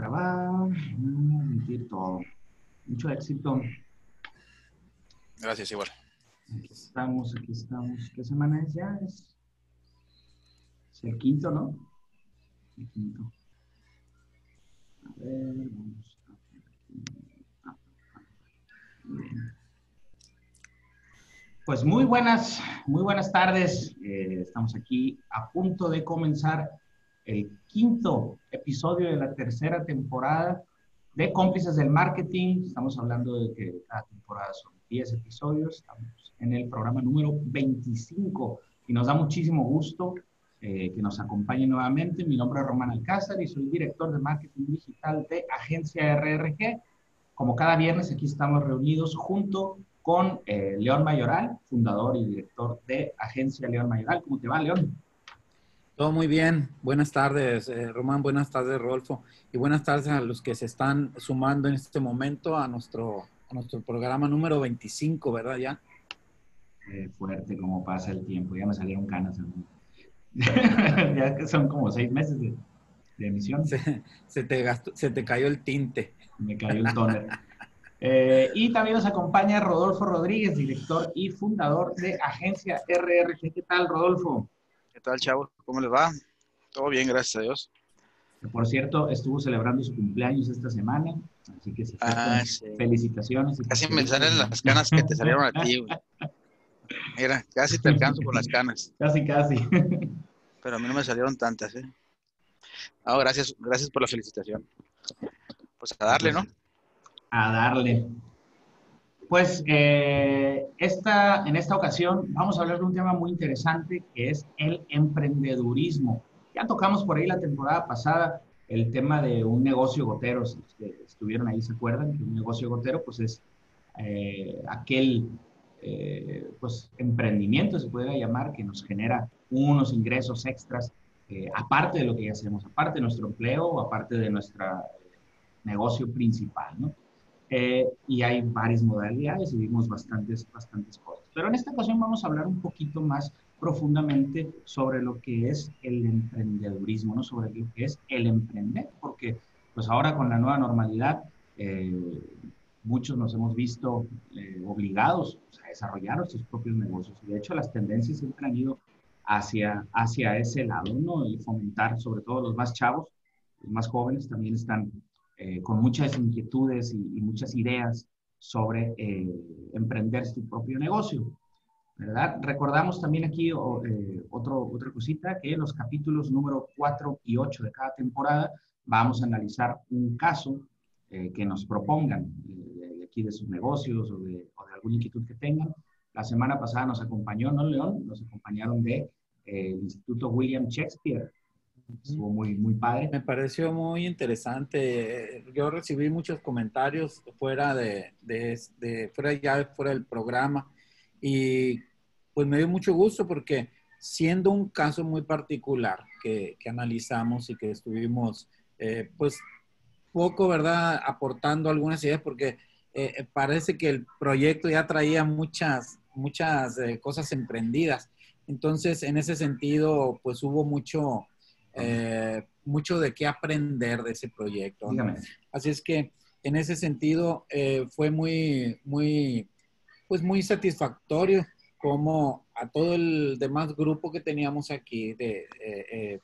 grabar, emitir todo. Mucho éxito. Gracias, igual. Aquí estamos, aquí estamos. ¿Qué semana es ya? Es, es el quinto, ¿no? El quinto. A ver, vamos a ver aquí. Ah, ah, bien. Pues muy buenas, muy buenas tardes. Eh, estamos aquí a punto de comenzar el quinto episodio de la tercera temporada de Cómplices del Marketing. Estamos hablando de que cada temporada son 10 episodios. Estamos en el programa número 25 y nos da muchísimo gusto eh, que nos acompañe nuevamente. Mi nombre es Román Alcázar y soy director de marketing digital de Agencia RRG. Como cada viernes, aquí estamos reunidos junto con eh, León Mayoral, fundador y director de Agencia León Mayoral. ¿Cómo te va, León? Todo muy bien. Buenas tardes, eh, Román. Buenas tardes, Rodolfo. Y buenas tardes a los que se están sumando en este momento a nuestro, a nuestro programa número 25, ¿verdad? Ya. Eh, fuerte como pasa el tiempo. Ya me salieron canas. ya que son como seis meses de, de emisión. Se, se, te gastó, se te cayó el tinte. Me cayó el toner. Eh, y también nos acompaña Rodolfo Rodríguez, director y fundador de Agencia RRG. ¿Qué tal, Rodolfo? ¿Qué tal, chavos? ¿Cómo les va? Todo bien, gracias a Dios. Por cierto, estuvo celebrando su cumpleaños esta semana, así que ah, sí. felicitaciones. Casi me salen las canas que te salieron a ti, güey. Mira, casi te alcanzo con las canas. Casi, casi. Pero a mí no me salieron tantas, ¿eh? No, gracias, gracias por la felicitación. Pues a darle, ¿no? a darle. Pues eh, esta, en esta ocasión vamos a hablar de un tema muy interesante que es el emprendedurismo. Ya tocamos por ahí la temporada pasada el tema de un negocio gotero, si estuvieron ahí se acuerdan que un negocio gotero pues es eh, aquel eh, pues emprendimiento se puede llamar que nos genera unos ingresos extras eh, aparte de lo que ya hacemos, aparte de nuestro empleo aparte de nuestro negocio principal, ¿no? Eh, y hay varias modalidades y vimos bastantes, bastantes cosas. Pero en esta ocasión vamos a hablar un poquito más profundamente sobre lo que es el emprendedurismo, ¿no? sobre lo que es el emprender, porque pues ahora con la nueva normalidad eh, muchos nos hemos visto eh, obligados a desarrollar nuestros propios negocios. De hecho, las tendencias siempre han ido hacia, hacia ese lado, ¿no? Y fomentar, sobre todo los más chavos, los más jóvenes también están eh, con muchas inquietudes y, y muchas ideas sobre eh, emprender su propio negocio. ¿verdad? Recordamos también aquí eh, otro, otra cosita, que en los capítulos número 4 y 8 de cada temporada vamos a analizar un caso eh, que nos propongan de aquí de sus negocios o de, o de, alguna inquietud que tengan. La semana pasada nos acompañó, ¿no, León? Nos acompañaron de eh, el Instituto William Shakespeare Estuvo muy, muy padre. Me pareció muy interesante. Yo recibí muchos comentarios fuera de, de, de, fuera ya fuera del programa y pues me dio mucho gusto porque siendo un caso muy particular que, que analizamos y que estuvimos eh, pues poco, ¿verdad? Aportando algunas ideas porque eh, parece que el proyecto ya traía muchas, muchas eh, cosas emprendidas. Entonces, en ese sentido, pues hubo mucho, eh, mucho de qué aprender de ese proyecto. ¿no? Así es que en ese sentido eh, fue muy, muy, pues muy satisfactorio como a todo el demás grupo que teníamos aquí de, eh, eh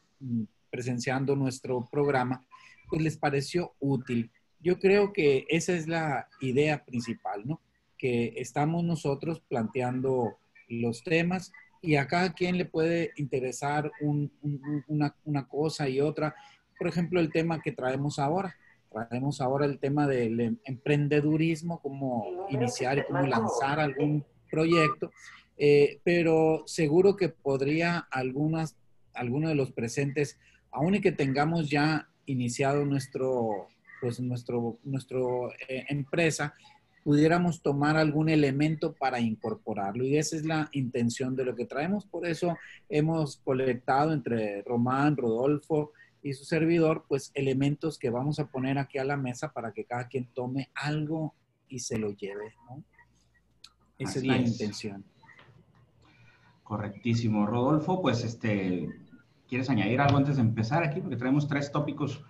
presenciando nuestro programa, pues les pareció útil. Yo creo que esa es la idea principal, ¿no? Que estamos nosotros planteando los temas y a cada quien le puede interesar un, un, una, una, cosa y otra. Por ejemplo, el tema que traemos ahora. Traemos ahora el tema del em, emprendedurismo, cómo iniciar y cómo lanzar algún proyecto, eh, pero seguro que podría algunas, algunos de los presentes, aun y que tengamos ya iniciado nuestro, pues nuestro, nuestro eh, empresa, pudiéramos tomar algún elemento para incorporarlo. Y esa es la intención de lo que traemos. Por eso hemos colectado entre Román, Rodolfo y su servidor, pues elementos que vamos a poner aquí a la mesa para que cada quien tome algo y se lo lleve. ¿no? Esa Así es la es. intención. Correctísimo. Rodolfo, pues este, ¿quieres añadir algo antes de empezar aquí? Porque traemos tres tópicos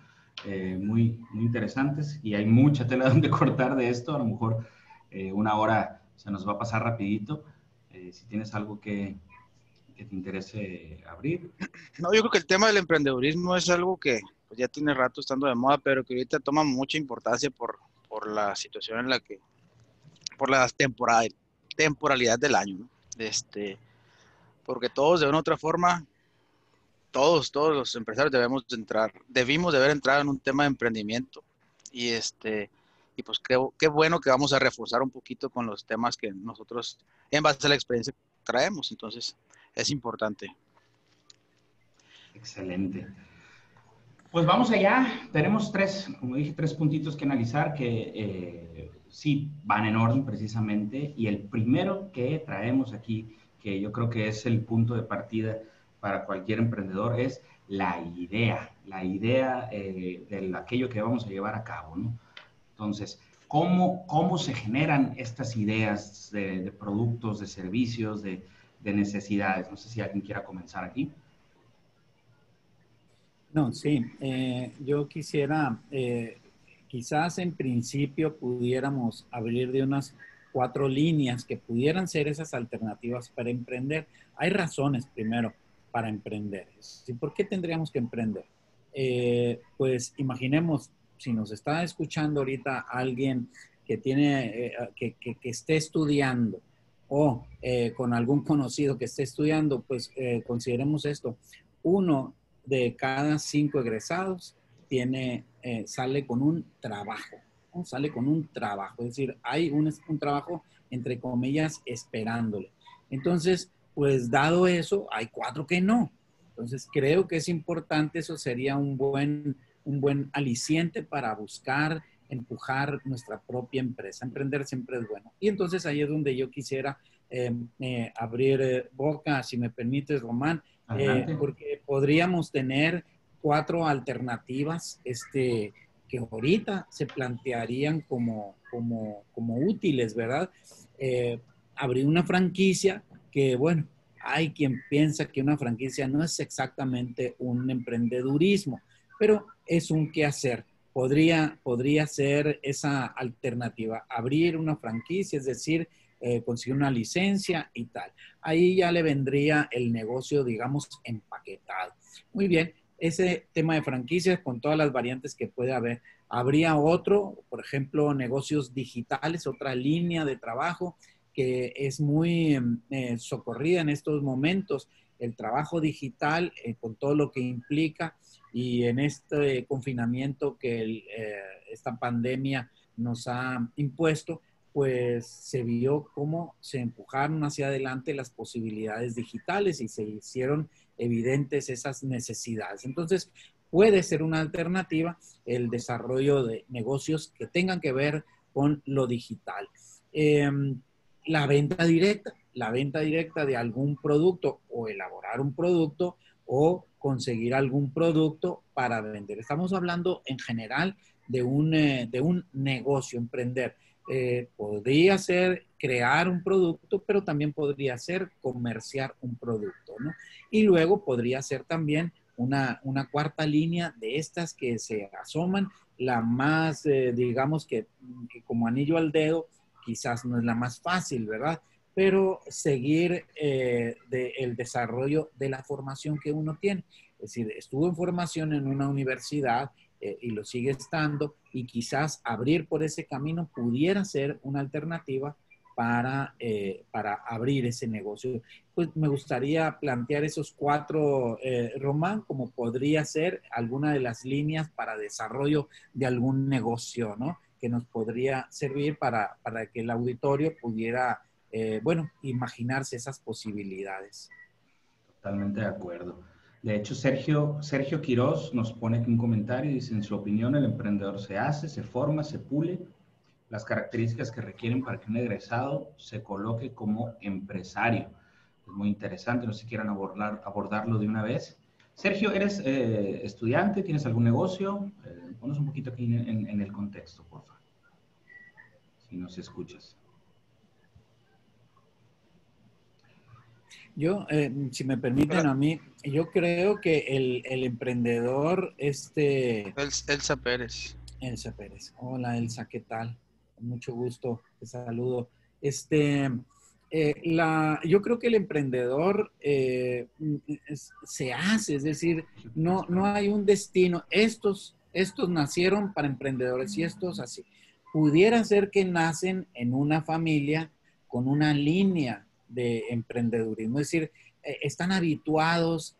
eh, muy, muy interesantes y hay mucha tela donde cortar de esto. A lo mejor eh, una hora se nos va a pasar rapidito. Eh, si tienes algo que, que, te interese abrir. No, yo creo que el tema del emprendedurismo es algo que pues, ya tiene rato estando de moda, pero que ahorita toma mucha importancia por, por la situación en la que, por la temporada, temporalidad del año. ¿no? Este, porque todos de una u otra forma todos, todos los empresarios debemos entrar, debimos de haber entrado en un tema de emprendimiento. Y este, y pues creo, qué bueno que vamos a reforzar un poquito con los temas que nosotros, en base a la experiencia, traemos. Entonces, es importante. Excelente. Pues vamos allá. Tenemos tres, como dije, tres puntitos que analizar que eh, sí van en orden precisamente. Y el primero que traemos aquí, que yo creo que es el punto de partida para cualquier emprendedor es la idea, la idea eh, de aquello que vamos a llevar a cabo, ¿no? Entonces, ¿cómo, cómo se generan estas ideas de, productos, de servicios, de, necesidades? No sé si alguien quiera comenzar aquí. No, sí, eh, yo quisiera, eh, quizás en principio pudiéramos abrir de unas cuatro líneas que pudieran ser esas alternativas para emprender. Hay razones, primero para emprender. ¿Y por qué tendríamos que emprender? Eh, pues imaginemos, si nos está escuchando ahorita alguien que tiene, eh, que, que, esté estudiando o eh, con algún conocido que esté estudiando, pues consideremos esto. Uno de cada cinco egresados tiene, sale con un trabajo, sale con un trabajo, es decir, hay un, un trabajo, entre comillas, esperándole. Entonces, pues dado eso, hay cuatro que no. Entonces creo que es importante, eso sería un buen, un buen aliciente para buscar, empujar nuestra propia empresa. Emprender siempre es bueno. Y entonces ahí es donde yo quisiera eh, eh, abrir eh, boca, si me permites, Román, porque podríamos tener cuatro alternativas este, que ahorita se plantearían como, como, como útiles, ¿verdad? abrir una franquicia que, bueno, hay quien piensa que una franquicia no es exactamente un emprendedurismo, pero es un qué hacer. Podría, podría ser esa alternativa, abrir una franquicia, es decir, eh, conseguir una licencia y tal. Ahí ya le vendría el negocio, digamos, empaquetado. Muy bien, ese tema de franquicias con todas las variantes que puede haber. Habría otro, por ejemplo, negocios digitales, otra línea de trabajo que es muy em, eh, socorrida en estos momentos, el trabajo digital eh, con todo lo que implica y en este confinamiento que eh, esta pandemia nos ha impuesto, pues se vio cómo se empujaron hacia adelante las posibilidades digitales y se hicieron evidentes esas necesidades. Entonces, puede ser una alternativa el desarrollo de negocios que tengan que ver con lo digital. Em, la venta directa, la venta directa de algún producto o elaborar un producto o conseguir algún producto para vender. Estamos hablando en general de un, eh, de un negocio, emprender. Eh, podría ser crear un producto, pero también podría ser comerciar un producto, ¿no? Y luego podría ser también una, una cuarta línea de estas que se asoman, la más, eh, digamos que, que como anillo al dedo, quizás no es la más fácil, ¿verdad? Pero seguir eh, el desarrollo de la formación que uno tiene. Es decir, estuvo en formación en una universidad eh, y lo sigue estando y quizás abrir por ese camino pudiera ser una alternativa para, eh, para abrir ese negocio. Pues me gustaría plantear esos cuatro, Román, como podría ser alguna de las líneas para desarrollo de algún negocio, ¿no? Que nos podría servir para, que el auditorio pudiera, eh, bueno, imaginarse esas posibilidades. Totalmente de acuerdo. De hecho, Sergio, Sergio Quirós nos pone aquí un comentario y dice, en su opinión, el emprendedor se hace, se forma, se pule las características que requieren para que un egresado se coloque como empresario. Es muy interesante, no sé si quieran abordar, abordarlo de una vez. Sergio, ¿eres eh, estudiante? ¿Tienes algún negocio? Eh, ponos un poquito aquí en, el contexto, por favor. Si nos escuchas. Yo, eh, si me permiten a mí, yo creo que el, el emprendedor, este... Elsa Pérez. Elsa Pérez. Hola Elsa, ¿qué tal? Mucho gusto, te saludo. Este, eh, la, yo creo que el emprendedor eh, se hace, es decir, no, no hay un destino. Estos, estos nacieron para emprendedores y estos así. Pudiera ser que nacen en una familia con una línea de emprendedurismo, es decir, eh, están habituados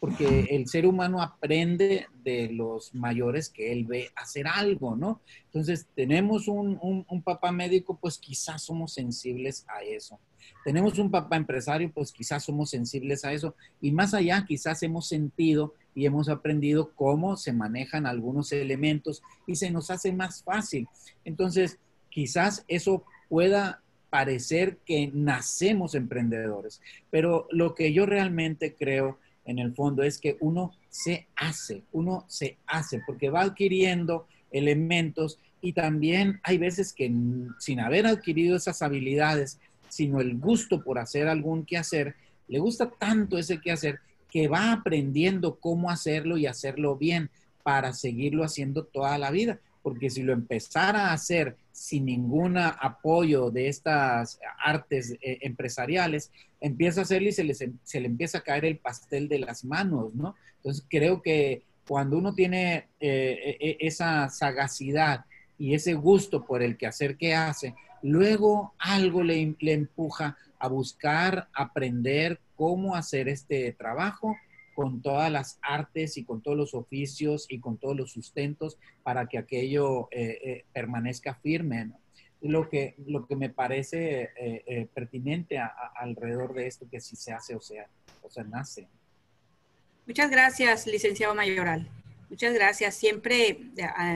porque el ser humano aprende de los mayores que él ve hacer algo, ¿no? Entonces, tenemos un, un, papá médico, pues quizás somos sensibles a eso. Tenemos un papá empresario, pues quizás somos sensibles a eso. Y más allá, quizás hemos sentido y hemos aprendido cómo se manejan algunos elementos y se nos hace más fácil. Entonces, quizás eso pueda parecer que nacemos emprendedores, pero lo que yo realmente creo en el fondo es que uno se hace, uno se hace, porque va adquiriendo elementos y también hay veces que sin haber adquirido esas habilidades, sino el gusto por hacer algún quehacer, le gusta tanto ese quehacer que va aprendiendo cómo hacerlo y hacerlo bien para seguirlo haciendo toda la vida porque si lo empezara a hacer sin ningún apoyo de estas artes eh, empresariales, empieza a hacerlo y se, se le empieza a caer el pastel de las manos, ¿no? Entonces creo que cuando uno tiene eh, e, e, esa sagacidad y ese gusto por el quehacer que hace, luego algo le, le empuja a buscar, aprender cómo hacer este trabajo con todas las artes y con todos los oficios y con todos los sustentos para que aquello eh, eh, permanezca firme. Lo, que, lo que me parece eh, pertinente alrededor de esto, que si se hace o sea, o sea, nace. Muchas gracias, licenciado Mayoral. Muchas gracias. Siempre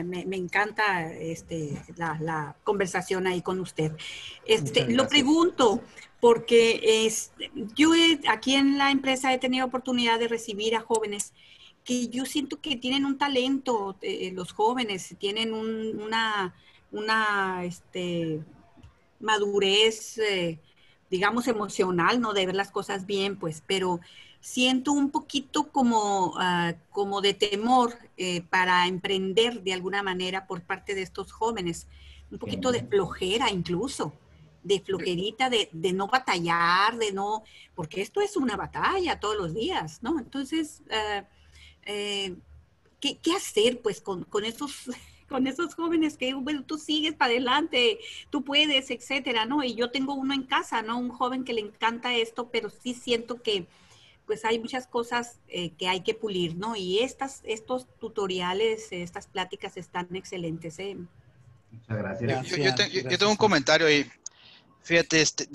me, encanta este, la, conversación ahí con usted. Este, lo pregunto, porque es, yo aquí en la empresa he tenido oportunidad de recibir a jóvenes que yo siento que tienen un talento, eh, los jóvenes tienen una, una este, madurez, eh, digamos, emocional, ¿no? De ver las cosas bien, pues, pero siento un poquito como, ah, como de temor eh, para emprender de alguna manera por parte de estos jóvenes, un poquito de flojera incluso de flojerita, de, de, no batallar, de no, porque esto es una batalla todos los días, ¿no? Entonces, eh, eh, ¿qué, ¿qué, hacer pues con, con, esos, con esos jóvenes que, bueno, tú sigues para adelante, tú puedes, etcétera, ¿no? Y yo tengo uno en casa, ¿no? Un joven que le encanta esto, pero sí siento que pues hay muchas cosas eh, que hay que pulir, ¿no? Y estas, estos tutoriales, estas pláticas están excelentes, ¿eh? Muchas gracias. Yo, yo, yo tengo un comentario ahí. Fíjate, este,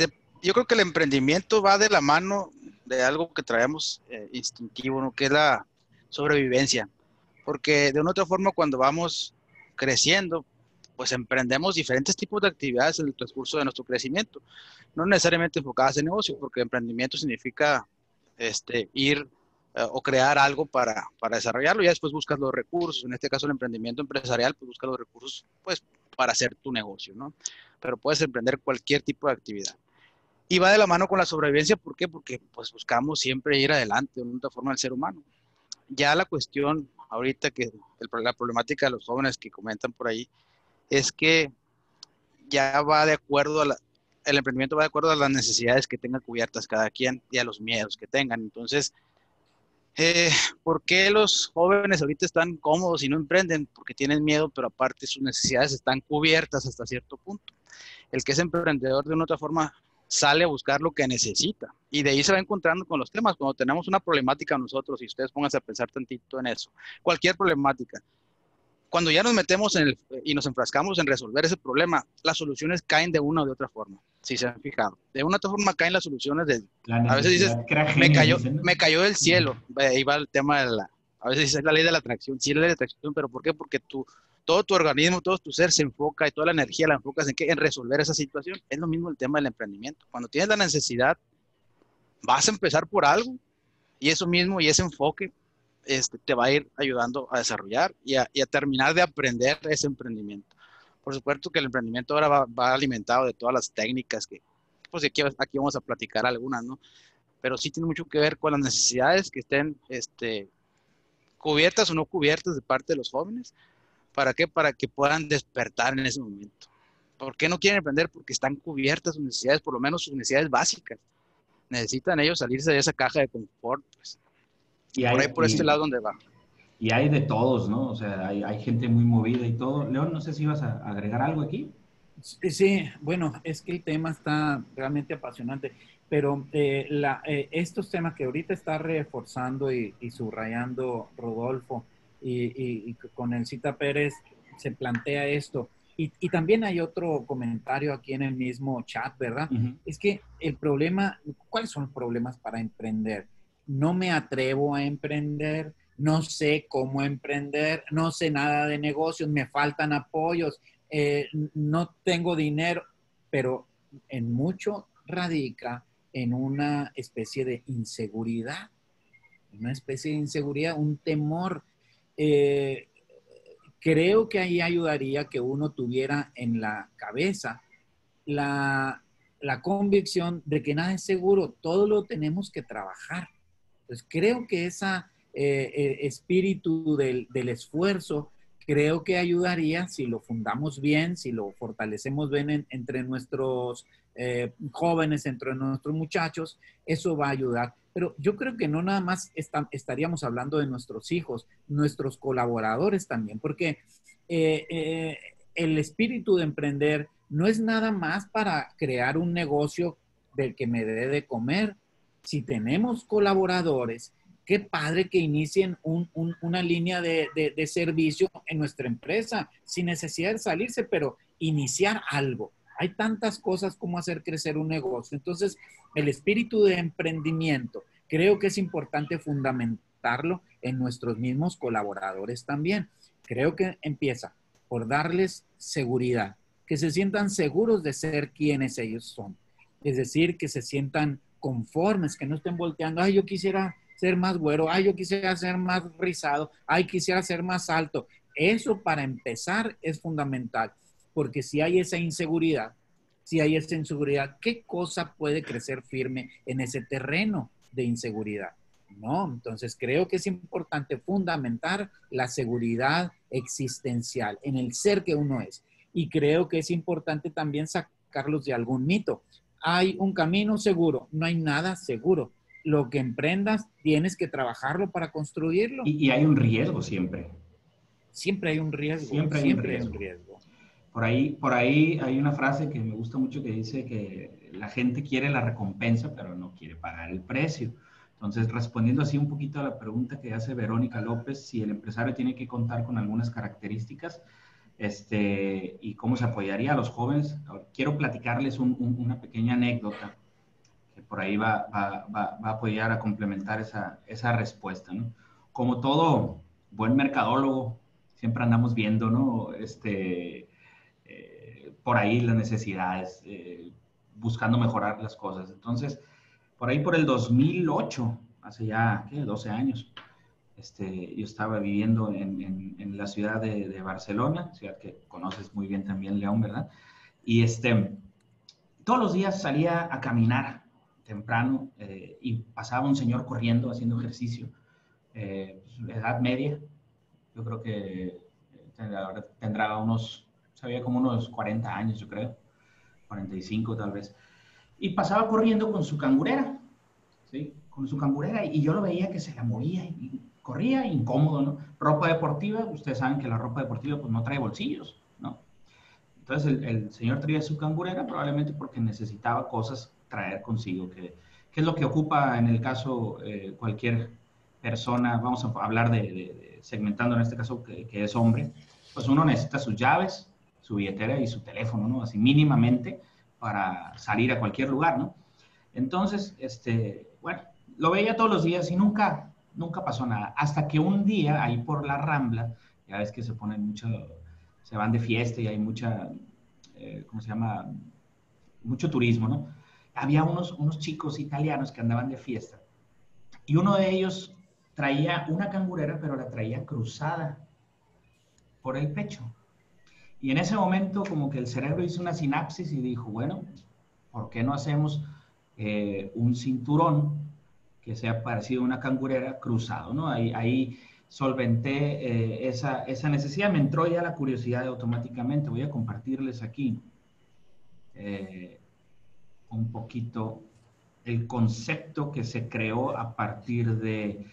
yo creo que el emprendimiento va de la mano de algo que traemos eh, instintivo, ¿no? que es la sobrevivencia. Porque de una u otra forma, cuando vamos creciendo, pues emprendemos diferentes tipos de actividades en el transcurso de nuestro crecimiento. No necesariamente enfocadas en negocio, porque emprendimiento significa este, ir eh, o crear algo para, para desarrollarlo. Ya después buscas los recursos. En este caso, el emprendimiento empresarial, pues busca los recursos pues, para hacer tu negocio, ¿no? pero puedes emprender cualquier tipo de actividad. Y va de la mano con la sobrevivencia, ¿por qué? Porque pues buscamos siempre ir adelante de otra forma del ser humano. Ya la cuestión ahorita que la problemática de los jóvenes que comentan por ahí es que ya va de acuerdo a la, el emprendimiento va de acuerdo a las necesidades que tenga cubiertas cada quien y a los miedos que tengan. Entonces, eh, ¿por qué los jóvenes ahorita están cómodos y no emprenden? Porque tienen miedo, pero aparte sus necesidades están cubiertas hasta cierto punto el que es emprendedor de una otra forma sale a buscar lo que necesita y de ahí se va encontrando con los temas. Cuando tenemos una problemática nosotros, y ustedes pónganse a pensar tantito en eso, cualquier problemática, cuando ya nos metemos en el, y nos enfrascamos en resolver ese problema, las soluciones caen de una o de otra forma, si se han fijado. De una u otra forma caen las soluciones de... a veces dices, me cayó, me cayó del cielo, ahí va el tema de la... A veces dices, la ley de la atracción, sí, la ley de la atracción, pero ¿por qué? Porque tú todo tu organismo, todo tu ser se enfoca y toda la energía la enfocas en qué? En resolver esa situación. Es lo mismo el tema del emprendimiento. Cuando tienes la necesidad, vas a empezar por algo y eso mismo y ese enfoque este, te va a ir ayudando a desarrollar y a, terminar de aprender ese emprendimiento. Por supuesto que el emprendimiento ahora va, alimentado de todas las técnicas que, pues aquí, aquí vamos a platicar algunas, ¿no? pero sí tiene mucho que ver con las necesidades que estén este, cubiertas o no cubiertas de parte de los jóvenes. ¿Para qué? Para que puedan despertar en ese momento. ¿Por qué no quieren emprender? Porque están cubiertas sus necesidades, por lo menos sus necesidades básicas. Necesitan ellos salirse de esa caja de confort. Pues. Y por ahí, por este lado donde va. Y hay de todos, ¿no? O sea, hay, hay gente muy movida y todo. León, no sé si ibas a agregar algo aquí. Sí, bueno, es que el tema está realmente apasionante, pero eh, la, eh, estos temas que ahorita está reforzando y, subrayando Rodolfo y, con el Cita Pérez se plantea esto. Y, también hay otro comentario aquí en el mismo chat, ¿verdad? Es que el problema, ¿cuáles son los problemas para emprender? No me atrevo a emprender, no sé cómo emprender, no sé nada de negocios, me faltan apoyos, eh, no tengo dinero, pero en mucho radica en una especie de inseguridad, una especie de inseguridad, un temor. Eh, creo que ahí ayudaría que uno tuviera en la cabeza la, convicción de que nada es seguro, todo lo tenemos que trabajar. Entonces creo que ese eh, espíritu del, esfuerzo creo que ayudaría si lo fundamos bien, si lo fortalecemos bien entre nuestros eh, jóvenes, entre nuestros muchachos, eso va a ayudar. Pero yo creo que no nada más estaríamos hablando de nuestros hijos, nuestros colaboradores también, porque eh, eh, el espíritu de emprender no es nada más para crear un negocio del que me dé de comer. Si tenemos colaboradores qué padre que inicien una línea de, servicio en nuestra empresa, sin necesidad de salirse, pero iniciar algo. Hay tantas cosas como hacer crecer un negocio. Entonces, el espíritu de emprendimiento, creo que es importante fundamentarlo en nuestros mismos colaboradores también. Creo que empieza por darles seguridad, que se sientan seguros de ser quienes ellos son. Es decir, que se sientan conformes, que no estén volteando, ay, yo quisiera ser más güero, ay, yo quisiera ser más rizado, ay, quisiera ser más alto. Eso para empezar es fundamental, porque si hay esa inseguridad, si hay esa inseguridad, ¿qué cosa puede crecer firme en ese terreno de inseguridad? No, entonces creo que es importante fundamentar la seguridad existencial en el ser que uno es. Y creo que es importante también sacarlos de algún mito. Hay un camino seguro, no hay nada seguro lo que emprendas, tienes que trabajarlo para construirlo. Y, hay un riesgo siempre. Siempre hay un riesgo. Siempre hay, un, riesgo. Por ahí, por ahí hay una frase que me gusta mucho que dice que la gente quiere la recompensa, pero no quiere pagar el precio. Entonces, respondiendo así un poquito a la pregunta que hace Verónica López, si el empresario tiene que contar con algunas características este, y cómo se apoyaría a los jóvenes, quiero platicarles una pequeña anécdota por ahí va, va, a apoyar a complementar esa, esa respuesta, ¿no? Como todo buen mercadólogo, siempre andamos viendo, ¿no? Este, eh, por ahí las necesidades, eh, buscando mejorar las cosas. Entonces, por ahí por el 2008, hace ya, ¿qué? 12 años, este, yo estaba viviendo en, en, la ciudad de, de, Barcelona, ciudad que conoces muy bien también, León, ¿verdad? Y este, todos los días salía a caminar temprano eh, y pasaba un señor corriendo, haciendo ejercicio, eh, pues, edad media, yo creo que tendrá, tendrá unos, sabía como unos 40 años, yo creo, 45 tal vez, y pasaba corriendo con su cangurera, ¿sí? Con su cangurera y yo lo veía que se la movía y corría incómodo, ¿no? Ropa deportiva, ustedes saben que la ropa deportiva pues no trae bolsillos, ¿no? Entonces el, el señor traía su cangurera probablemente porque necesitaba cosas traer consigo, que, es lo que ocupa en el caso eh, cualquier persona, vamos a hablar de, segmentando en este caso que, es hombre, pues uno necesita sus llaves, su billetera y su teléfono, ¿no? Así mínimamente para salir a cualquier lugar, ¿no? Entonces, este, bueno, lo veía todos los días y nunca, nunca pasó nada. Hasta que un día, ahí por la Rambla, ya ves que se ponen mucho, se van de fiesta y hay mucha, eh, ¿cómo se llama? Mucho turismo, ¿no? había unos, unos chicos italianos que andaban de fiesta y uno de ellos traía una cangurera, pero la traía cruzada por el pecho. Y en ese momento como que el cerebro hizo una sinapsis y dijo, bueno, ¿por qué no hacemos eh, un cinturón que sea parecido a una cangurera cruzado, ¿no? Ahí, ahí solventé eh, esa, esa, necesidad, me entró ya la curiosidad automáticamente. Voy a compartirles aquí eh, un poquito el concepto que se creó a partir de,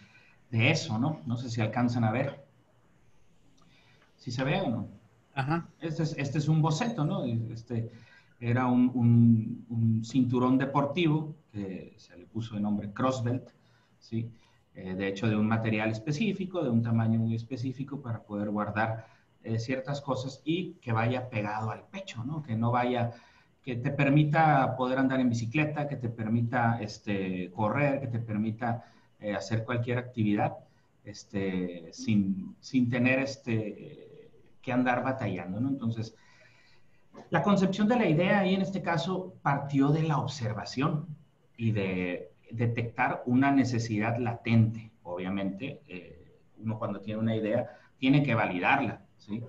de, eso, ¿no? No sé si alcanzan a ver. Si se ve o no. Ajá. Este es, este es un boceto, ¿no? Este era un, un, un cinturón deportivo que se le puso de nombre Crossbelt, ¿sí? Eh, de hecho de un material específico, de un tamaño muy específico para poder guardar eh, ciertas cosas y que vaya pegado al pecho, ¿no? Que no vaya, que te permita poder andar en bicicleta, que te permita este, correr, que te permita eh, hacer cualquier actividad este, sin, sin tener este, que andar batallando, ¿no? Entonces, la concepción de la idea ahí en este caso partió de la observación y de detectar una necesidad latente. Obviamente, eh, uno cuando tiene una idea tiene que validarla, ¿sí?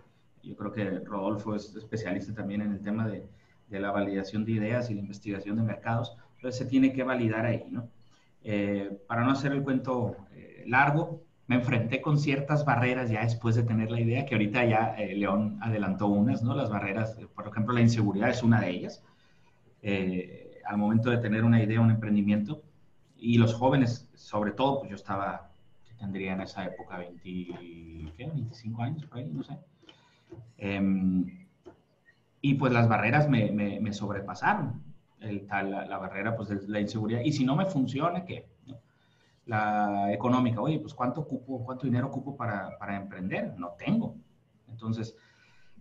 Yo creo que Rodolfo es especialista también en el tema de, de la validación de ideas y la investigación de mercados, entonces se tiene que validar ahí, ¿no? Eh, para no hacer el cuento eh, largo, me enfrenté con ciertas barreras ya después de tener la idea, que ahorita ya León adelantó unas, ¿no? Las barreras, por ejemplo, la inseguridad es una de ellas. Al momento de tener una idea, un emprendimiento, y los jóvenes, sobre todo, pues yo estaba, tendría en esa época 20, ¿qué? 25 años, por ahí, no sé. Em, y pues las barreras me, me, sobrepasaron, el, tal, la, barrera pues de la inseguridad. Y si no me funciona, ¿qué? La económica, oye, pues ¿cuánto, ocupo, cuánto dinero ocupo para, para emprender? No tengo. Entonces,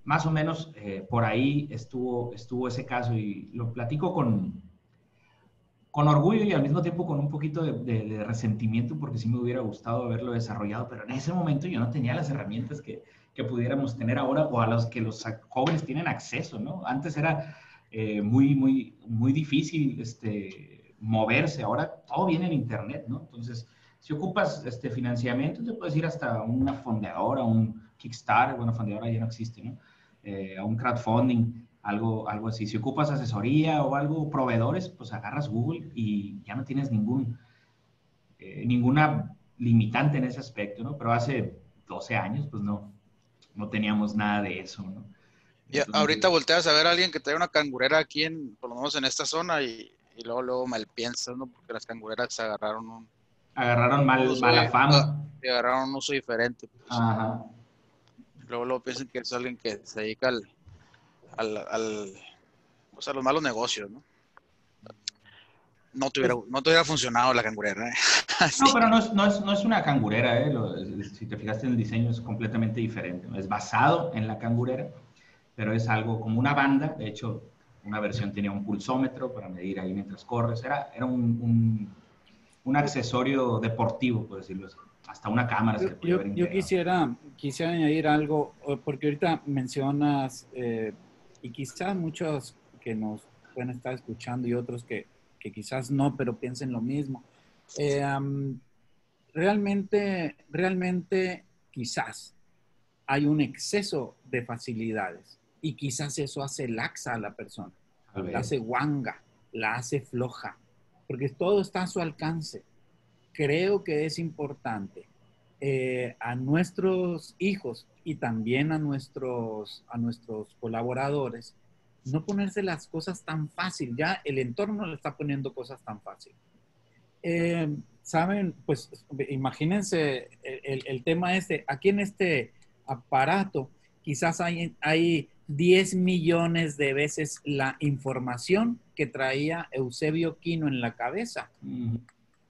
más o menos eh, por ahí estuvo, estuvo ese caso y lo platico con, con orgullo y al mismo tiempo con un poquito de, resentimiento porque sí me hubiera gustado haberlo desarrollado, pero en ese momento yo no tenía las herramientas que, que pudiéramos tener ahora o a las que los jóvenes tienen acceso, ¿no? Antes era eh, muy, muy, muy difícil este, moverse, ahora todo viene en Internet, ¿no? Entonces, si ocupas este financiamiento, te puedes ir hasta una fondeadora, un Kickstarter, bueno, fondeadora ya no existe, ¿no? Eh, a un crowdfunding algo, algo así. Si ocupas asesoría o algo, proveedores, pues agarras Google y ya no tienes ningún, eh, ninguna limitante en ese aspecto, ¿no? Pero hace 12 años, pues no, no teníamos nada de eso, ¿no? Y ahorita volteas a ver a alguien que trae una cangurera aquí, en, por lo menos en esta zona, y, y luego, luego mal piensas, ¿no? Porque las cangureras agarraron un... Agarraron mal, mala fama. Y agarraron un uso diferente. Pues. Ajá. Luego, luego piensan que es alguien que se dedica al, al, al a los malos negocios, ¿no? No te hubiera, no te hubiera funcionado la cangurera. ¿eh? no, pero no es, no, es, no es, una cangurera, ¿eh? si te fijaste en el diseño es completamente diferente. Es basado en la cangurera, pero es algo como una banda. De hecho, una versión tenía un pulsómetro para medir ahí mientras corres. Era, era un, un, un accesorio deportivo, por decirlo así. Hasta una cámara. Yo, se yo, yo quisiera, quisiera añadir algo, porque ahorita mencionas eh, y quizás muchos que nos pueden estar escuchando y otros que, que quizás no, pero piensen lo mismo. Eh, realmente, realmente quizás hay un exceso de facilidades y quizás eso hace laxa a la persona, la hace guanga, la hace floja, porque todo está a su alcance. Creo que es importante eh, a nuestros hijos y también a nuestros, a nuestros colaboradores, no ponerse las cosas tan fácil. Ya el entorno le está poniendo cosas tan fácil. Eh, Saben, pues imagínense el, el, tema este, aquí en este aparato quizás hay, hay 10 millones de veces la información que traía Eusebio Quino en la cabeza.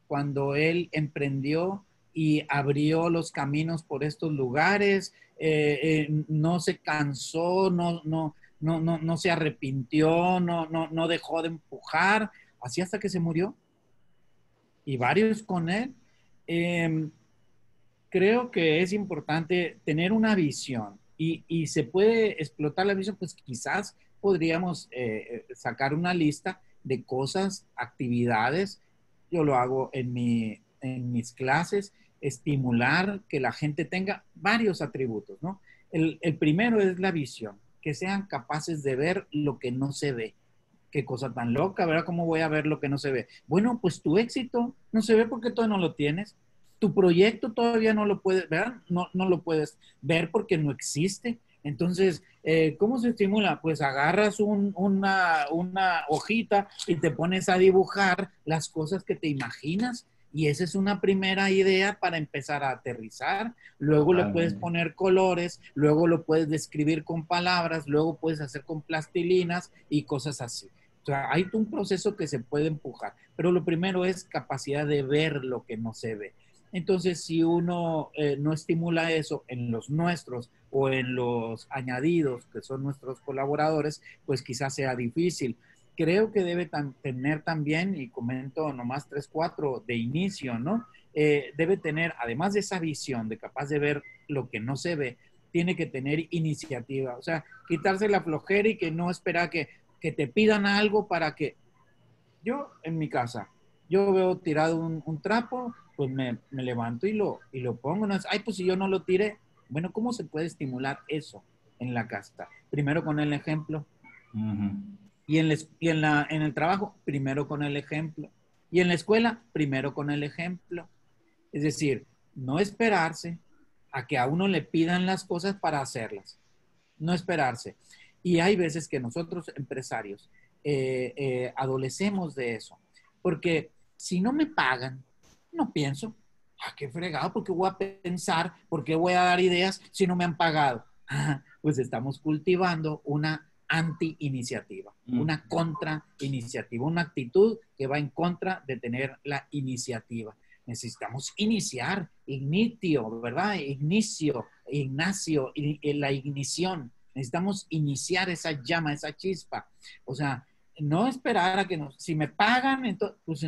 Cuando él emprendió y abrió los caminos por estos lugares, eh, eh, no se cansó, no, no, no, no, no se arrepintió, no, no, no dejó de empujar, así hasta que se murió. Y varios con él. Em, creo que es importante tener una visión y, y, se puede explotar la visión, pues quizás podríamos eh, sacar una lista de cosas, actividades. Yo lo hago en, mi, en mis clases estimular que la gente tenga varios atributos, ¿no? El, primero es la visión, que sean capaces de ver lo que no se ve, qué cosa tan loca, ¿verdad? ¿Cómo voy a ver lo que no se ve? Bueno, pues tu éxito no se ve porque todavía no lo tienes. Tu proyecto todavía no lo puedes, ¿verdad? No, no lo puedes ver porque no existe. Entonces, eh, ¿cómo se estimula? Pues agarras una, una hojita y te pones a dibujar las cosas que te imaginas y esa es una primera idea para empezar a aterrizar. Luego le puedes poner colores, luego lo puedes describir con palabras, luego puedes hacer con plastilinas y cosas así. O sea, hay un proceso que se puede empujar, pero lo primero es capacidad de ver lo que no se ve. Entonces, si uno eh, no estimula eso en los nuestros o en los añadidos, que son nuestros colaboradores, pues quizás sea difícil. Creo que debe tener también, y comento nomás tres, cuatro de inicio, ¿no? Eh, debe tener, además de esa visión de capaz de ver lo que no se ve, tiene que tener iniciativa. O sea, quitarse la flojera y que no espera que, que te pidan algo para que... Yo en mi casa, yo veo tirado un, trapo, pues me, levanto y lo, y lo pongo. No es, ay, pues si yo no lo tiré. Bueno, ¿cómo se puede estimular eso en la casa? Primero con el ejemplo. Y, en, el trabajo, primero con el ejemplo. Y en la escuela, primero con el ejemplo. Es decir, no esperarse a que a uno le pidan las cosas para hacerlas. No esperarse. Y hay veces que nosotros, empresarios, eh, eh, adolecemos de eso. Porque si no me pagan, no pienso, ah, qué fregado, porque voy a pensar, porque voy a dar ideas si no me han pagado. pues estamos cultivando una anti-iniciativa, mm. una contra-iniciativa, una actitud que va en contra de tener la iniciativa. Necesitamos iniciar, ignitio, ¿verdad? Inicio, Ignacio, la ignición. Necesitamos iniciar esa llama, esa chispa. O sea, no esperar a que nos, si me pagan, entonces, pues,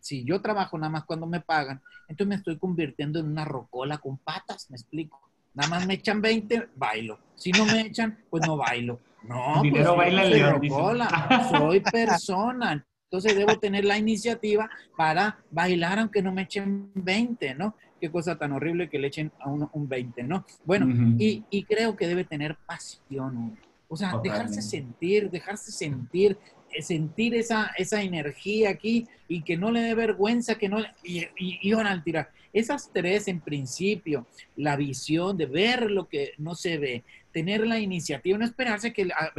si, yo trabajo nada más cuando me pagan, entonces me estoy convirtiendo en una rocola con patas, me explico. Nada más me echan 20, bailo. Si no me echan, pues no bailo. No, pues baila soy rocola, soy persona. Entonces debo tener la iniciativa para bailar aunque no me echen 20, ¿no? Qué cosa tan horrible que le echen a uno un 20, ¿no? Bueno, y, y, creo que debe tener pasión. O sea, dejarse sentir, dejarse sentir, eh, sentir esa, esa energía aquí y que no le dé vergüenza, que no, y, y, al tirar. Esas tres en principio, la visión de ver lo que no se ve, tener la iniciativa, no esperarse que ah,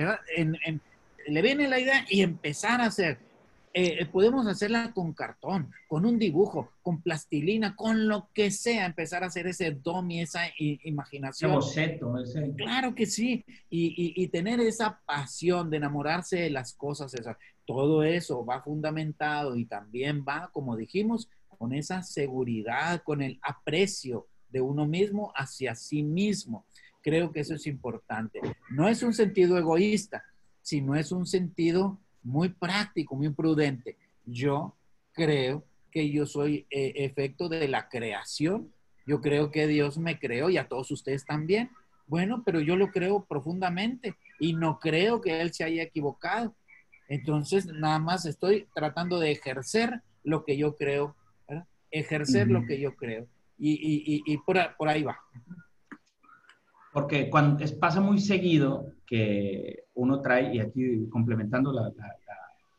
le viene la idea y empezar a hacer. Eh, podemos hacerla con cartón, con un dibujo, con plastilina, con lo que sea, empezar a hacer ese domi, esa imaginación. Boceto, Claro que sí, y, tener esa pasión de enamorarse de las cosas, todo eso va fundamentado y también va, como dijimos, con esa seguridad, con el aprecio de uno mismo hacia sí mismo. Creo que eso es importante. No es un sentido egoísta, sino es un sentido muy práctico, muy prudente. Yo creo que yo soy eh, efecto de la creación. Yo creo que Dios me creó y a todos ustedes también. Bueno, pero yo lo creo profundamente y no creo que Él se haya equivocado. Entonces, nada más estoy tratando de ejercer lo que yo creo, ejercer lo que yo creo. Y, por, por, ahí va. Porque cuando, pasa muy seguido que uno trae, y aquí complementando la,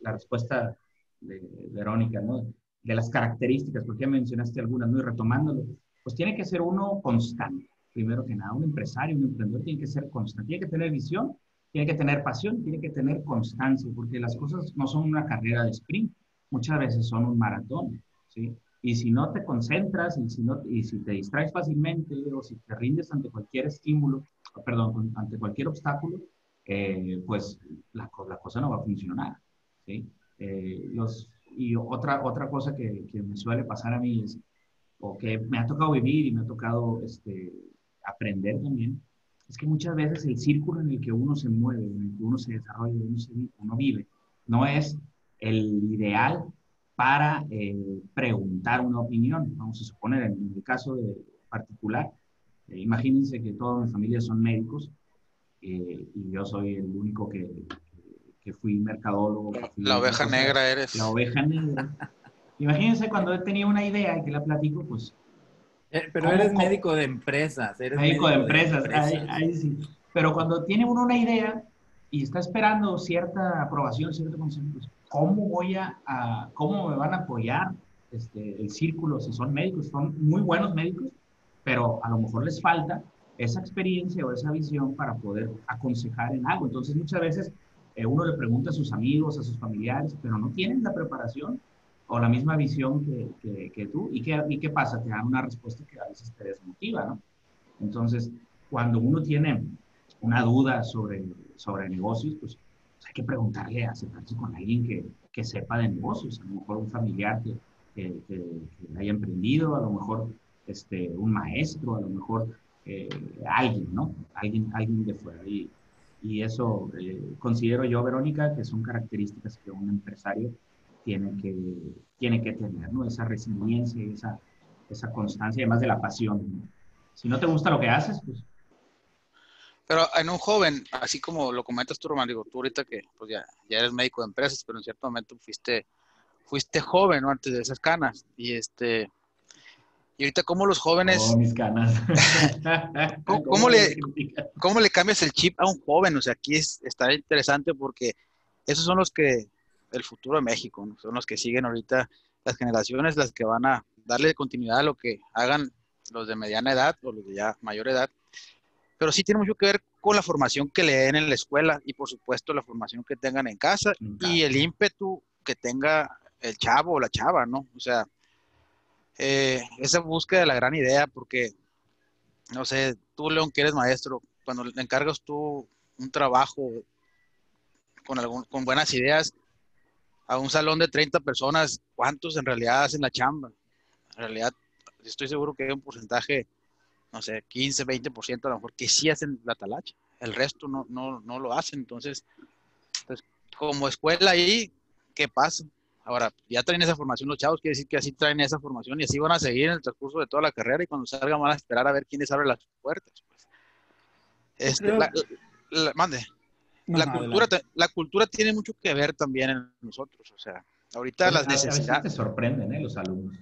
la, respuesta de Verónica, ¿no? de las características, porque ya mencionaste algunas, ¿no? y retomándolo, pues tiene que ser uno constante, primero que nada, un empresario, un emprendedor tiene que ser constante, tiene que tener visión, tiene que tener pasión, tiene que tener constancia, porque las cosas no son una carrera de sprint, muchas veces son un maratón, ¿sí? Y si no te concentras y si, no, y si te distraes fácilmente o si te rindes ante cualquier estímulo, perdón, ante cualquier obstáculo, eh, pues la, la, cosa no va a funcionar. ¿sí? Eh, los, y otra, otra cosa que, que, me suele pasar a mí es, o que me ha tocado vivir y me ha tocado este, aprender también, es que muchas veces el círculo en el que uno se mueve, en el que uno se desarrolla, uno, se, uno vive, no es el ideal para eh, preguntar una opinión. Vamos a suponer, en el caso de particular, eh, imagínense que toda mi familia son médicos eh, y yo soy el único que, que fui mercadólogo. la oveja negra eres. La oveja negra. Imagínense cuando he tenido una idea y que la platico, pues... pero eres médico de empresas. Eres médico, de empresas, Ahí, sí. Pero cuando tiene uno una idea, y está esperando cierta aprobación, cierto consejo, pues, ¿cómo voy a, cómo me van a apoyar este, el círculo si son médicos? Son muy buenos médicos, pero a lo mejor les falta esa experiencia o esa visión para poder aconsejar en algo. Entonces, muchas veces eh, uno le pregunta a sus amigos, a sus familiares, pero no tienen la preparación o la misma visión que, que, tú. ¿Y qué, ¿Y qué pasa? Te dan una respuesta que a veces te desmotiva, ¿no? Entonces, cuando uno tiene una duda sobre, sobre negocios, pues hay que preguntarle, acercarse con alguien que, que, sepa de negocios, a lo mejor un familiar que, que, haya emprendido, a lo mejor este, un maestro, a lo mejor eh, alguien, ¿no? Alguien, alguien de fuera. Y, y eso eh, considero yo, Verónica, que son características que un empresario tiene que, tiene que tener, ¿no? Esa resiliencia, esa, esa constancia, además de la pasión. Si no te gusta lo que haces, pues pero en un joven, así como lo comentas tú, Román, digo, tú ahorita que pues ya, ya eres médico de empresas, pero en cierto momento fuiste, fuiste joven, ¿no? Antes de esas canas. Y este, y ahorita cómo los jóvenes... Oh, mis canas. ¿Cómo, le, ¿Cómo le cambias el chip a un joven? O sea, aquí es, está interesante porque esos son los que, el futuro de México, ¿no? son los que siguen ahorita las generaciones, las que van a darle continuidad a lo que hagan los de mediana edad o los de ya mayor edad pero sí tiene mucho que ver con la formación que le den en la escuela y por supuesto la formación que tengan en casa y el ímpetu que tenga el chavo o la chava, ¿no? O sea, eh, esa búsqueda de la gran idea, porque, no sé, tú, León, que eres maestro, cuando le encargas tú un trabajo con, algún, con buenas ideas a un salón de 30 personas, ¿cuántos en realidad hacen la chamba? En realidad, estoy seguro que hay un porcentaje no sé, 15, 20% a lo mejor que sí hacen la talacha, el resto no, no, no lo hacen. Entonces, pues, como escuela ahí, ¿qué pasa? Ahora, ya traen esa formación los chavos, quiere decir que así traen esa formación y así van a seguir en el transcurso de toda la carrera y cuando salgan van a esperar a ver quiénes abren las puertas. Pues. Este, mande. la, cultura, la cultura tiene mucho que ver también en nosotros, o sea, ahorita las necesidades... te sorprenden, ¿eh? Los alumnos.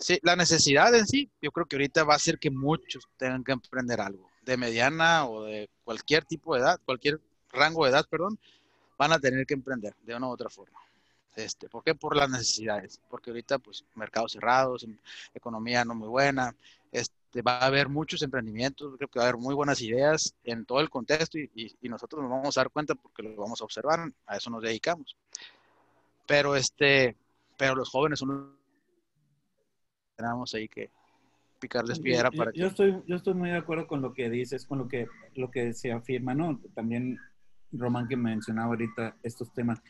Sí, la necesidad en sí, yo creo que ahorita va a ser que muchos tengan que emprender algo, de mediana o de cualquier tipo de edad, cualquier rango de edad, perdón, van a tener que emprender de una u otra forma. Este, ¿Por qué? Por las necesidades, porque ahorita pues mercados cerrados, em, economía no muy buena, este, va a haber muchos emprendimientos, creo que va a haber muy buenas ideas en todo el contexto y, y, nosotros nos vamos a dar cuenta porque lo vamos a observar, a eso nos dedicamos. Pero, este, pero los jóvenes son tenemos ahí que picarles piedra para yo, estoy yo estoy muy de acuerdo con lo que dices con lo que lo que se afirma no también Román que mencionaba ahorita estos temas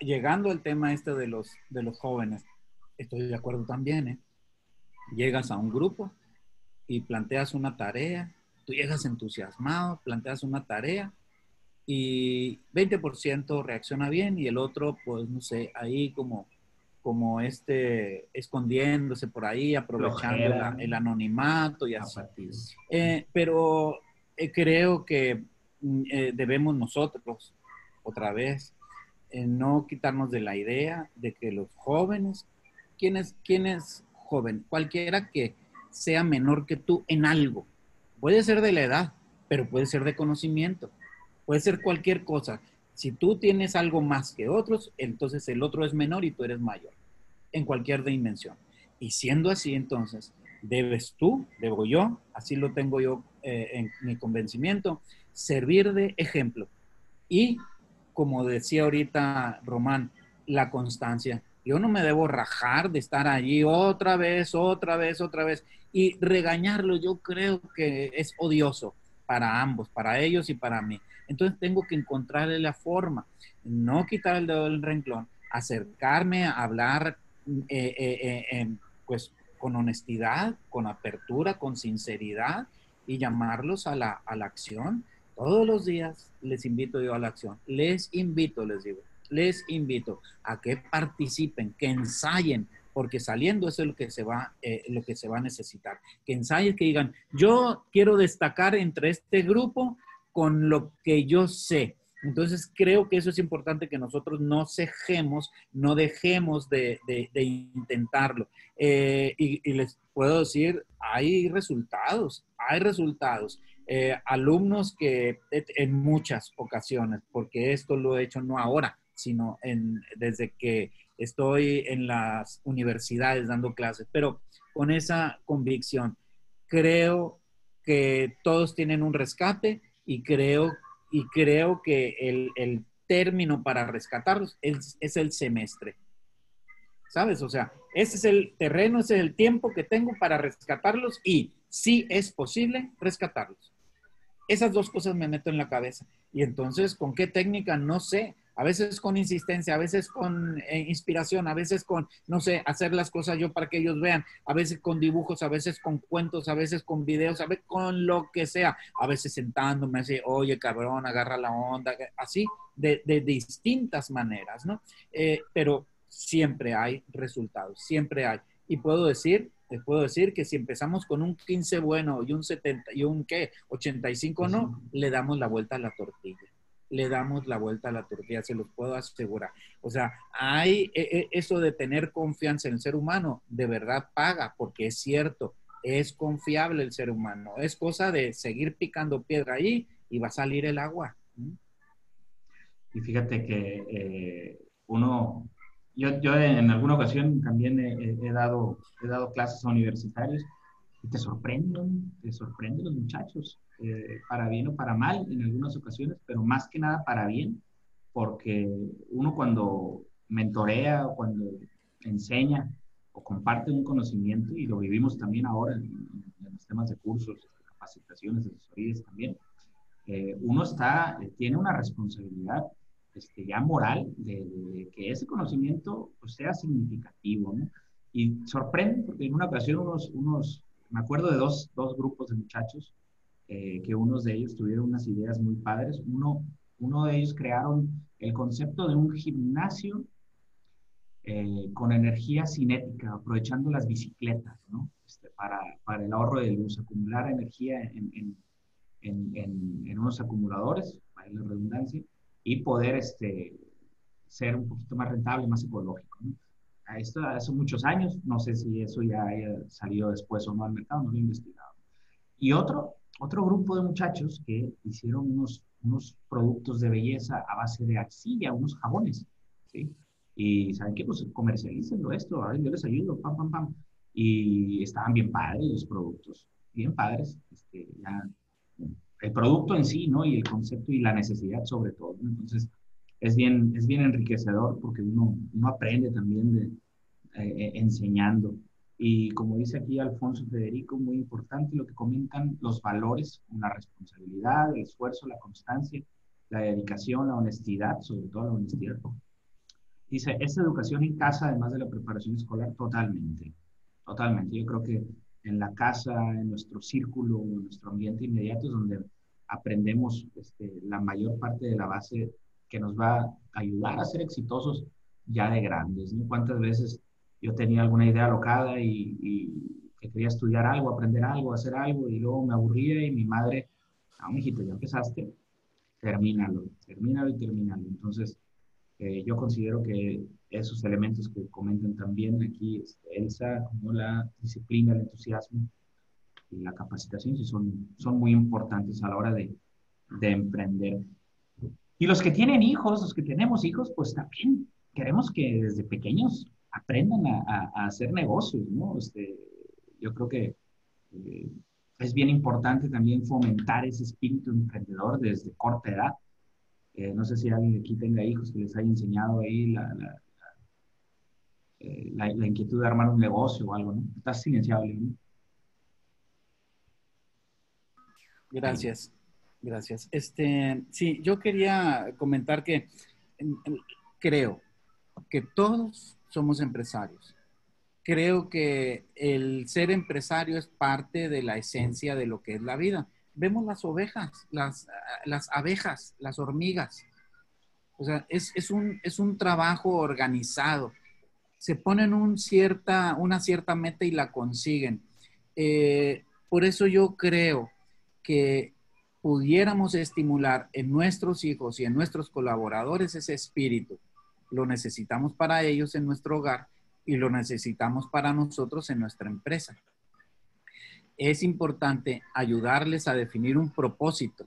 llegando al tema este de los de los jóvenes estoy de acuerdo también ¿eh? llegas a un grupo y planteas una tarea tú llegas entusiasmado planteas una tarea y 20% reacciona bien y el otro pues no sé ahí como como este escondiéndose por ahí, aprovechando el anonimato y así. Eh, pero eh, creo que mm, eh, debemos nosotros, otra vez, no quitarnos de la idea de que los jóvenes, ¿quién es, quién es joven? Cualquiera que sea menor que tú en algo. Puede ser de la edad, pero puede ser de conocimiento. Puede ser cualquier cosa. Si tú tienes algo más que otros, entonces el otro es menor y tú eres mayor, en cualquier dimensión. Y siendo así, entonces, debes tú, debo yo, así lo tengo yo eh, en mi convencimiento, servir de ejemplo. Y, como decía ahorita Román, la constancia. Yo no me debo rajar de estar allí otra vez, otra vez, otra vez. Y regañarlo yo creo que es odioso para ambos, para ellos y para mí. Entonces tengo que encontrarle la forma, no quitar el dedo del renglón, acercarme a hablar eh, eh, eh, pues con honestidad, con apertura, con sinceridad y llamarlos a la, a la acción. Todos los días les invito yo a la acción. Les invito, les digo, les invito a que participen, que ensayen, porque saliendo eso es lo que se va, lo que se va a necesitar. Que ensayen, que digan, yo quiero destacar entre este grupo con lo que yo sé. Entonces creo que eso es importante que nosotros no cejemos, no dejemos de, intentarlo. Eh, y, les puedo decir, hay resultados, hay resultados. eh, alumnos que en muchas ocasiones, porque esto lo he hecho no ahora, sino desde que estoy en las universidades dando clases, pero con esa convicción, creo que todos tienen un rescate y creo, y creo que el, el término para rescatarlos es, es el semestre. ¿Sabes? O sea, ese es el terreno, ese es el tiempo que tengo para rescatarlos y si es posible rescatarlos. Esas dos cosas me meto en la cabeza. Y entonces, ¿con qué técnica? No sé. A veces con insistencia, a veces con eh, inspiración, a veces con, no sé, hacer las cosas yo para que ellos vean, a veces con dibujos, a veces con cuentos, a veces con videos, a veces con lo que sea, a veces sentándome así, oye cabrón, agarra la onda, así, de, distintas maneras, ¿no? Eh, pero siempre hay resultados, siempre hay. Y puedo decir les puedo decir que si empezamos con un 15 bueno y un 70 y un qué, 85 no, le damos la vuelta a la tortilla. Le damos la vuelta a la tortilla, se los puedo asegurar. O sea, hay e, e, eso de tener confianza en el ser humano, de verdad paga, porque es cierto, es confiable el ser humano. Es cosa de seguir picando piedra ahí y va a salir el agua. Y fíjate que eh, uno yo, yo en alguna ocasión también he, dado, he dado clases a universitarios y te sorprenden, te sorprenden los muchachos, eh, para bien o para mal en algunas ocasiones, pero más que nada para bien, porque uno cuando mentorea o cuando enseña o comparte un conocimiento, y lo vivimos también ahora en, los temas de cursos, capacitaciones, asesorías también, eh, uno está, eh, tiene una responsabilidad este, ya moral de, que ese conocimiento pues, sea significativo. Y sorprende porque en una ocasión unos, unos me acuerdo de dos, dos grupos de muchachos, eh, que unos de ellos tuvieron unas ideas muy padres. Uno, uno de ellos crearon el concepto de un gimnasio eh, con energía cinética, aprovechando las bicicletas, ¿no? Este, para, para, el ahorro de luz, acumular energía en, en, en, en unos acumuladores, para la redundancia, y poder este, ser un poquito más rentable, más ecológico. ¿no? Esto hace muchos años, no sé si eso ya haya salido después o no al mercado, no lo he investigado. Y otro, otro grupo de muchachos que hicieron unos, unos productos de belleza a base de arcilla, unos jabones, ¿sí? Y saben qué, pues comercialícenlo esto, a ver, yo les ayudo, pam, pam, pam. Y estaban bien padres los productos, bien padres. Este, ya el producto en sí, ¿no? Y el concepto y la necesidad sobre todo. Entonces, es bien, es bien enriquecedor porque uno, uno aprende también de, eh, enseñando. Y como dice aquí Alfonso Federico, muy importante lo que comentan los valores, la responsabilidad, el esfuerzo, la constancia, la dedicación, la honestidad, sobre todo la honestidad. Dice, esta educación en casa, además de la preparación escolar, totalmente, totalmente. Yo creo que en la casa, en nuestro círculo, en nuestro ambiente inmediato es donde aprendemos este, la mayor parte de la base que nos va a ayudar a ser exitosos ya de grandes. ¿Cuántas veces yo tenía alguna idea alocada y, que quería estudiar algo, aprender algo, hacer algo y luego me aburría y mi madre, ah, hijito, ya empezaste, termínalo, termínalo y termínalo. Entonces, eh, yo considero que esos elementos que comentan también aquí este, Elsa, como la disciplina, el entusiasmo y la capacitación, sí son, son muy importantes a la hora de, de emprender. Y los que tienen hijos, los que tenemos hijos, pues también queremos que desde pequeños aprendan a, hacer negocios, ¿no? Este, yo creo que eh, es bien importante también fomentar ese espíritu emprendedor desde corta edad. Eh, no sé si alguien aquí tenga hijos que les haya enseñado ahí la, la, eh, inquietud de armar un negocio o algo, ¿no? Estás silenciado, ¿no? Gracias, gracias. Este, sí, yo quería comentar que creo que todos somos empresarios. Creo que el ser empresario es parte de la esencia de lo que es la vida. Vemos las ovejas, las, abejas, las hormigas. O sea, es, es, un, es un trabajo organizado se ponen un cierta, una cierta meta y la consiguen. Eh, por eso yo creo que pudiéramos estimular en nuestros hijos y en nuestros colaboradores ese espíritu. Lo necesitamos para ellos en nuestro hogar y lo necesitamos para nosotros en nuestra empresa. es importante ayudarles a definir un propósito,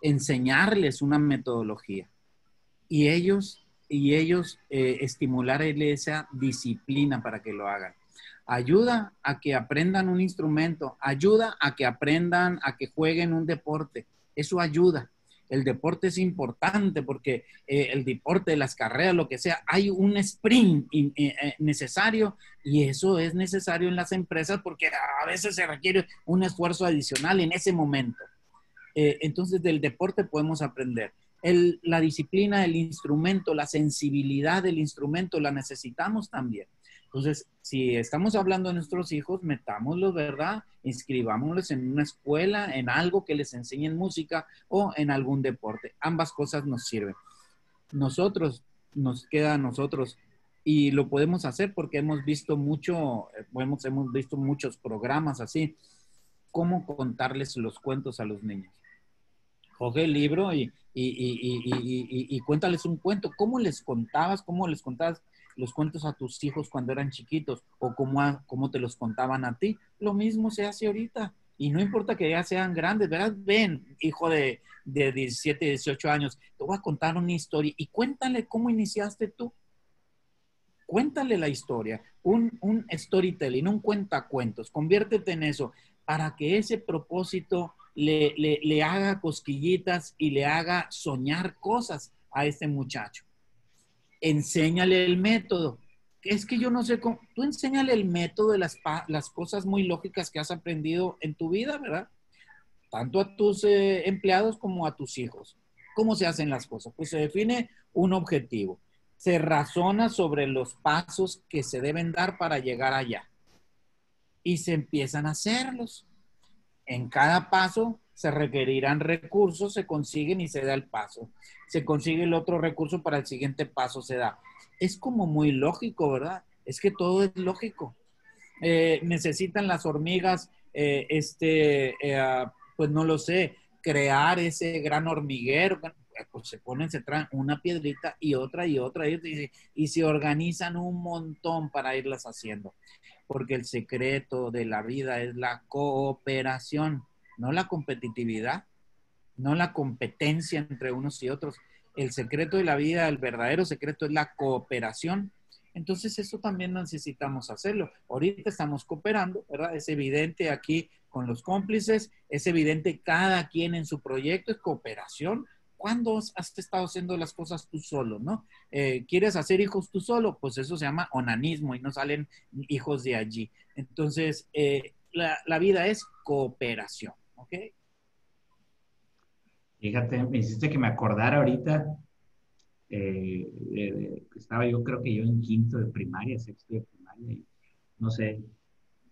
enseñarles una metodología y ellos, y ellos eh, esa disciplina para que lo hagan. Ayuda a que aprendan un instrumento, ayuda a que aprendan a que jueguen un deporte. Eso ayuda el deporte es importante porque eh, el deporte, las carreras, lo que sea, hay un sprint eh, eh, necesario y eso es necesario en las empresas porque a veces se requiere un esfuerzo adicional en ese momento. entonces, del deporte podemos aprender. la disciplina del instrumento, la sensibilidad del instrumento, la necesitamos también. Entonces, si estamos hablando de nuestros hijos, metámoslos, ¿verdad? Inscribámoslos en una escuela, en algo que les enseñen música o en algún deporte. Ambas cosas nos sirven. Nosotros, nos queda a nosotros y lo podemos hacer porque hemos visto mucho, eh, hemos, hemos visto muchos programas así, cómo contarles los cuentos a los niños. Coge el libro y, y, y, y, cuéntales un cuento. ¿Cómo les contabas? ¿Cómo les contabas? Los cuentos a tus hijos cuando eran chiquitos o cómo, te los contaban a ti. Lo mismo se hace ahorita. Y no importa que ya sean grandes, ¿verdad? Ven, hijo de, de 17, 18 años, te voy a contar una historia y cuéntale cómo iniciaste tú. Cuéntale la historia, un, un storytelling, un cuentacuentos, conviértete en eso para que ese propósito le, le, le haga cosquillitas y le haga soñar cosas a este muchacho enséñale el método. Es que yo no sé cómo, tú enséñale el método de las, cosas muy lógicas que has aprendido en tu vida, ¿verdad? Tanto a tus eh, empleados como a tus hijos. ¿Cómo se hacen las cosas? Pues se define un objetivo. Se razona sobre los pasos que se deben dar para llegar allá. Y se empiezan a hacerlos. En cada paso se requerirán recursos, se consiguen y se da el paso. Se consigue el otro recurso para el siguiente paso, se da. Es como muy lógico, ¿verdad? Es que todo es lógico. Eh, necesitan las hormigas, eh, este, eh, pues no lo sé, crear ese gran hormiguero. Pues se ponen, se traen una piedrita y otra y otra y, y se organizan un montón para irlas haciendo. Porque el secreto de la vida es la cooperación no la competitividad, no la competencia entre unos y otros. El secreto de la vida, el verdadero secreto es la cooperación. Entonces eso también necesitamos hacerlo. Ahorita estamos cooperando, ¿verdad? Es evidente aquí con los cómplices, es evidente cada quien en su proyecto, es cooperación. ¿Cuándo has estado haciendo las cosas tú solo, no? Eh, ¿Quieres hacer hijos tú solo? Pues eso se llama onanismo y no salen hijos de allí. Entonces, eh, la vida es cooperación. ¿Ok? Fíjate, me hiciste que me acordara ahorita, eh, estaba yo creo que yo en quinto de primaria, sexto de primaria, y, no sé,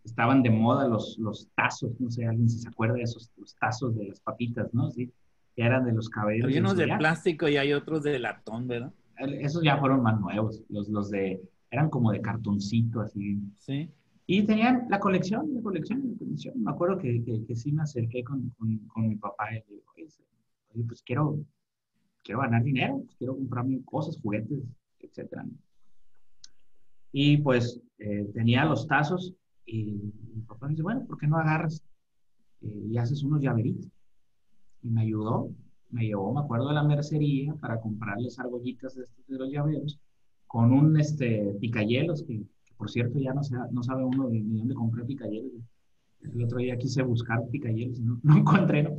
estaban de moda los, los tazos, no sé, alguien se acuerda de esos los tazos de las papitas, ¿no? Sí, que eran de los cabellos. Hay unos de plástico y hay otros de latón, ¿verdad? Esos ya fueron más nuevos, los, los de, eran como de cartoncito, así. Sí. Y tenían la colección, la colección, la colección. Me acuerdo que, que, sí me acerqué con, con, mi papá y le digo, oye, pues quiero, quiero ganar dinero, pues quiero comprarme cosas, juguetes, etc. Y pues eh, tenía los tazos y mi papá me dice, bueno, ¿por qué no agarras eh, y haces unos llaveritos? Y me ayudó, me llevó, me acuerdo de la mercería para comprarles argollitas de, estos, de los llaveros con un este, picayelos que por cierto, ya no, no sabe uno ni dónde comprar picayelos. El otro día quise buscar picayelos y no, no encontré, ¿no?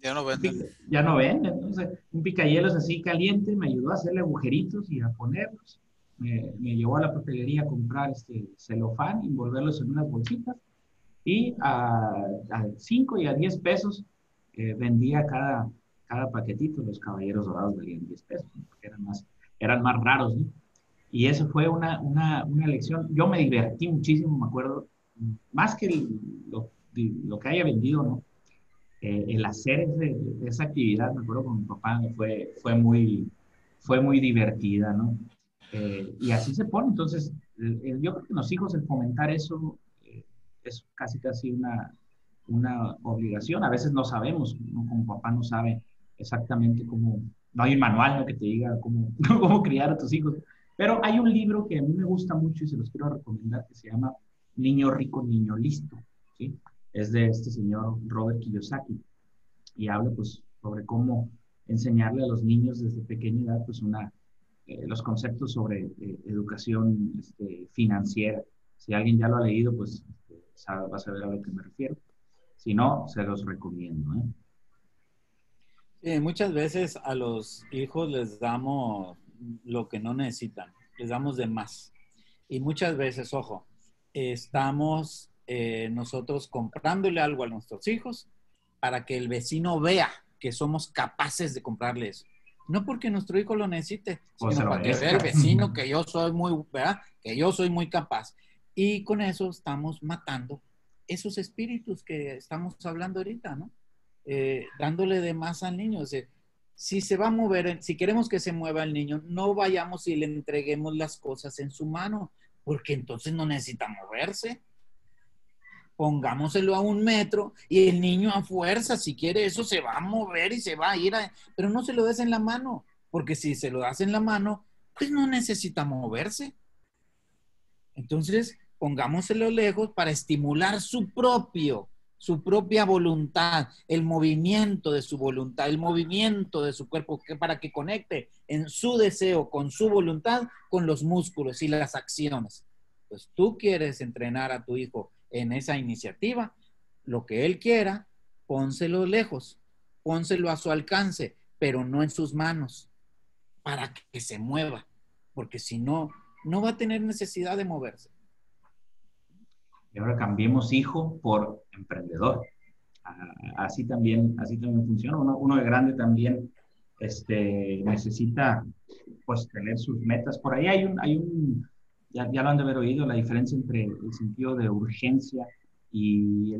Ya no venden. Ya no venden. Entonces, un picayelos así caliente me ayudó a hacerle agujeritos y a ponerlos. Me, me llevó a la papelería a comprar este celofán, envolverlos en unas bolsitas y a 5 y a 10 pesos eh, vendía cada, cada paquetito. Los caballeros dorados valían 10 pesos, porque eran más, eran más raros, ¿no? Y eso fue una, una, una lección. Yo me divertí muchísimo, me acuerdo, más que lo, que haya vendido, ¿no? Eh, el hacer esa actividad, me acuerdo con mi papá, fue, fue, muy, fue muy divertida, ¿no? Eh, y así se pone. Entonces, yo creo que los hijos, el fomentar eso, eh, es casi casi una, una obligación. A veces no sabemos, ¿no? como papá no sabe exactamente cómo, no hay un manual ¿no? que te diga cómo, cómo criar a tus hijos. Pero hay un libro que a mí me gusta mucho y se los quiero recomendar que se llama Niño Rico, Niño Listo. ¿sí? es de este señor Robert Kiyosaki y habla pues sobre cómo enseñarle a los niños desde pequeña edad pues una, eh, los conceptos sobre eh, educación este, financiera. Si alguien ya lo ha leído, pues sabe, va a saber a lo que me refiero. Si no, se los recomiendo. ¿eh? muchas veces a los hijos les damos lo que no necesitan, les damos de más. Y muchas veces, ojo, estamos eh, nosotros comprándole algo a nuestros hijos para que el vecino vea que somos capaces de comprarle eso. No porque nuestro hijo lo necesite, sino para que vea el vecino que yo soy muy, ¿verdad? Que yo soy muy capaz. Y con eso estamos matando esos espíritus que estamos hablando ahorita, ¿no? Eh, dándole de más al niño. O si se va a mover, si queremos que se mueva el niño, no vayamos y le entreguemos las cosas en su mano, porque entonces no necesita moverse. Pongámoselo a un metro y el niño a fuerza, si quiere eso, se va a mover y se va a ir, pero no se lo des en la mano, porque si se lo das en la mano, pues no necesita moverse. Entonces, pongámoselo lejos para estimular su propio su propia voluntad, el movimiento de su voluntad, el movimiento de su cuerpo, para que conecte en su deseo con su voluntad, con los músculos y las acciones. Pues tú quieres entrenar a tu hijo en esa iniciativa, lo que él quiera, pónselo lejos, pónselo a su alcance, pero no en sus manos, para que se mueva, porque si no, no va a tener necesidad de moverse. Y ahora cambiemos hijo por emprendedor. Ah, así también, así también funciona. Uno, de grande también este, necesita pues tener sus metas. Por ahí hay un, hay un ya, ya lo han de haber oído, la diferencia entre el sentido de urgencia y,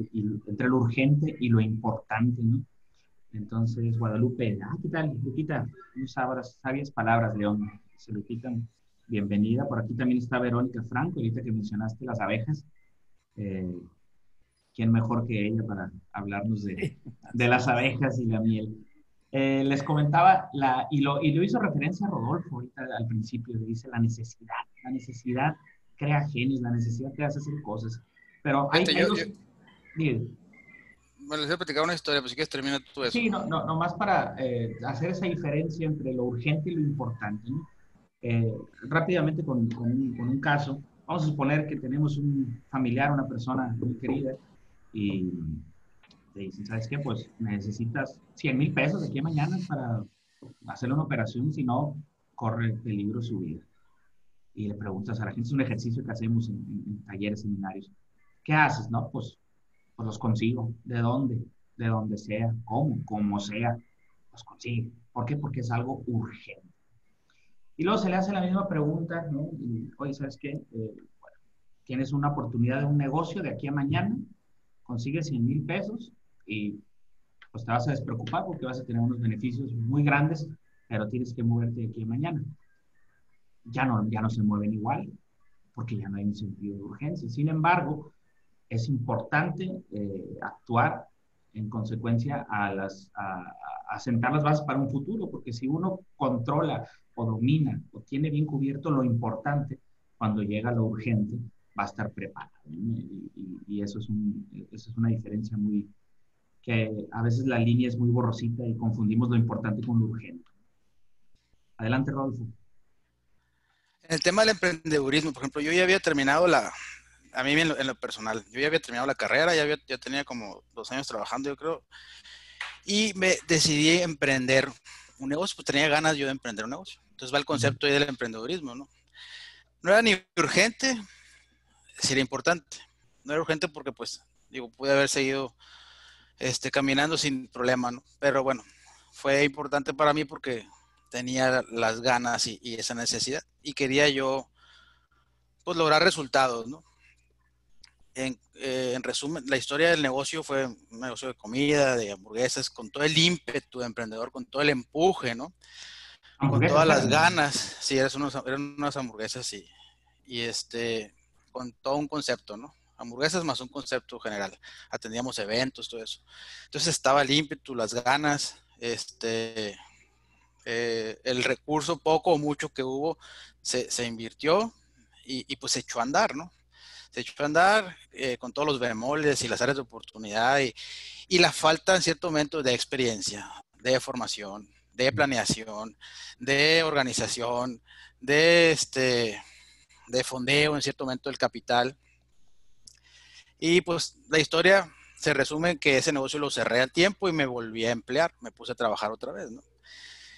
entre lo urgente y lo importante, ¿no? Entonces, Guadalupe, ah, ¿qué tal, Luquita? Sabias, sabias palabras, León. Se lo quitan. Bienvenida. Por aquí también está Verónica Franco, ahorita que mencionaste las abejas. Eh, ¿Quién mejor que ella para hablarnos de, de las abejas y la miel? Eh, les comentaba, la, y, lo, y lo hizo referencia a Rodolfo ahorita al principio, dice la necesidad. La necesidad crea genios, la necesidad te hace hacer cosas. Pero hay, yo, Bueno, les voy a platicar una historia, pues si quieres termina tú eso. Sí, no, no, nomás para eh, hacer esa diferencia entre lo urgente y lo importante. rápidamente con, con, un, con, un, caso, vamos a suponer que tenemos un familiar, una persona muy querida, y te dicen, ¿sabes qué? Pues necesitas 100 mil pesos de aquí a mañana para hacerle una operación, si no, corre peligro su vida. Y le preguntas a la gente, es un ejercicio que hacemos en, talleres, seminarios. ¿Qué haces? No, pues, pues los consigo. ¿De dónde? De donde sea. ¿Cómo? Como sea. Los consigo. ¿Por qué? Porque es algo urgente. Y luego se le hace la misma pregunta, ¿no? Y, Oye, ¿sabes qué? Eh, tienes una oportunidad de un negocio de aquí a mañana, consigues 100 mil pesos y pues te vas a despreocupar porque vas a tener unos beneficios muy grandes, pero tienes que moverte de aquí a mañana. Ya no, ya no se mueven igual porque ya no hay un sentido de urgencia. Sin embargo, es importante eh, actuar en consecuencia a, las, a, sentar las bases para un futuro, porque si uno controla o domina o tiene bien cubierto lo importante, cuando llega lo urgente, va a estar preparado. Y, eso, es eso es una diferencia muy, que a veces la línea es muy borrosita y confundimos lo importante con lo urgente. Adelante, Rodolfo. En el tema del emprendedurismo, por ejemplo, yo ya había terminado la, a mí en lo, personal, yo ya había terminado la carrera, ya, había, ya tenía como dos años trabajando, yo creo, y me decidí emprender un negocio, pues tenía ganas yo de emprender un negocio. Entonces va el concepto ahí del emprendedurismo, ¿no? No era ni urgente, sería importante. No era urgente porque, pues, digo, pude haber seguido este, caminando sin problema, ¿no? Pero bueno, fue importante para mí porque tenía las ganas y, esa necesidad y quería yo, pues, lograr resultados, ¿no? En, eh, en, resumen, la historia del negocio fue un negocio de comida, de hamburguesas, con todo el ímpetu de emprendedor, con todo el empuje, ¿no? con todas las ganas. Sí, eran, eran unas hamburguesas y, y este, con todo un concepto, ¿no? Hamburguesas más un concepto general. Atendíamos eventos, todo eso. Entonces estaba el ímpetu, las ganas, este, eh, el recurso poco o mucho que hubo se, se invirtió y, y, pues se echó a andar, ¿no? Se echó a andar eh, con todos los bemoles y las áreas de oportunidad y, y la falta en cierto momento de experiencia, de formación, de planeación, de organización, de este de fondeo en cierto momento del capital. Y pues la historia se resume en que ese negocio lo cerré al tiempo y me volví a emplear, me puse a trabajar otra vez, ¿no?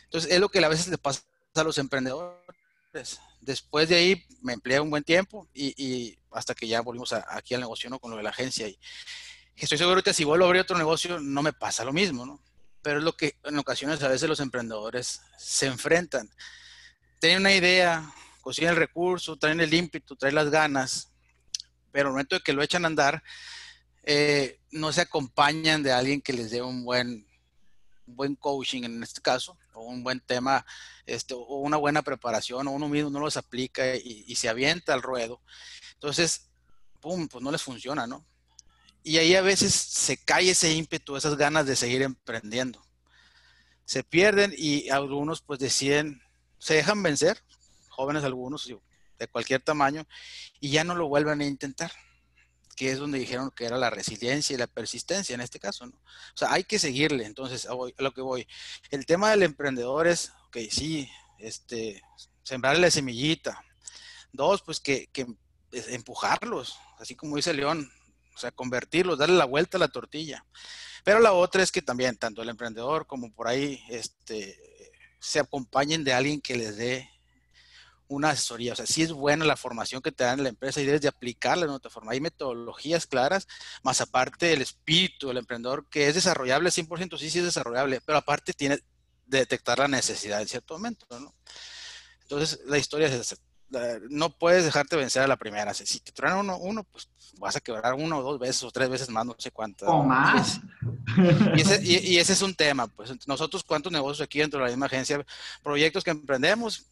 Entonces es lo que a veces le pasa a los emprendedores. Después de ahí me empleé un buen tiempo y, hasta que ya volvimos aquí al negocio ¿no? con lo de la agencia. Y estoy seguro que si vuelvo a abrir otro negocio no me pasa lo mismo, ¿no? Pero es lo que en ocasiones a veces los emprendedores se enfrentan. Tienen una idea, consiguen el recurso, traen el ímpetu, traen las ganas, pero al momento de que lo echan a andar, eh, no se acompañan de alguien que les dé un buen, buen coaching en este caso, o un buen tema, este, o una buena preparación, o uno mismo no los aplica y, se avienta al ruedo. Entonces, pum, pues no les funciona, ¿no? Y ahí a veces se cae ese ímpetu, esas ganas de seguir emprendiendo. Se pierden y algunos pues deciden, se dejan vencer, jóvenes algunos, de cualquier tamaño, y ya no lo vuelven a intentar que es donde dijeron que era la resiliencia y la persistencia en este caso, ¿no? O sea, hay que seguirle, entonces, a, lo que voy. El tema del emprendedor es, ok, sí, este, sembrarle la semillita. Dos, pues que, que empujarlos, así como dice León, o sea, convertirlos, darle la vuelta a la tortilla. Pero la otra es que también, tanto el emprendedor como por ahí, este, se acompañen de alguien que les dé una asesoría. O sea, sí es buena la formación que te dan en la empresa y debes de aplicarla de otra forma. Hay metodologías claras, más aparte el espíritu del emprendedor, que es desarrollable 100%, sí, sí es desarrollable, pero aparte tiene de detectar la necesidad en cierto momento, ¿no? Entonces, la historia es no puedes dejarte vencer a la primera. Si te traen uno, uno, pues vas a quebrar uno o dos veces o tres veces más, no sé cuántas. O más. Y ese, y, ese, es un tema, pues nosotros cuántos negocios aquí dentro de la misma agencia, proyectos que emprendemos,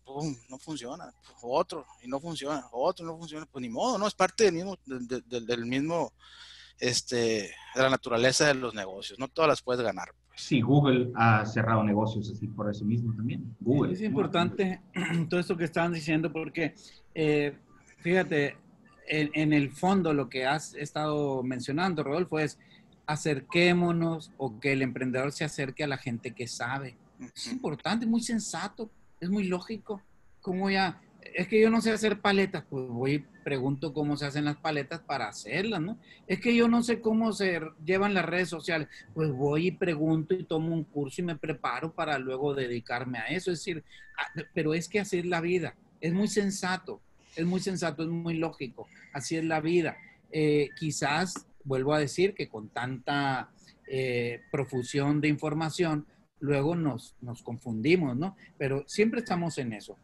no funciona, otro y no funciona, otro no funciona, pues ni modo, ¿no? Es parte del mismo, del mismo, este, de la naturaleza de los negocios, no todas las puedes ganar. Sí, Google ha cerrado negocios así por eso mismo también. Google. Es importante todo esto que estaban diciendo porque, eh, fíjate, en, el fondo lo que has estado mencionando, Rodolfo, es acerquémonos o que el emprendedor se acerque a la gente que sabe. Es importante, muy sensato, es muy lógico. ¿Cómo ya es que yo no sé hacer paletas, pues voy y pregunto cómo se hacen las paletas para hacerlas, ¿no? Es que yo no sé cómo se llevan las redes sociales, pues voy y pregunto y tomo un curso y me preparo para luego dedicarme a eso. Es decir, pero es que así es la vida, es muy sensato, es muy sensato, es muy lógico, así es la vida. Eh, quizás, vuelvo a decir que con tanta eh, profusión de información, luego nos, nos confundimos, ¿no? Pero siempre estamos en eso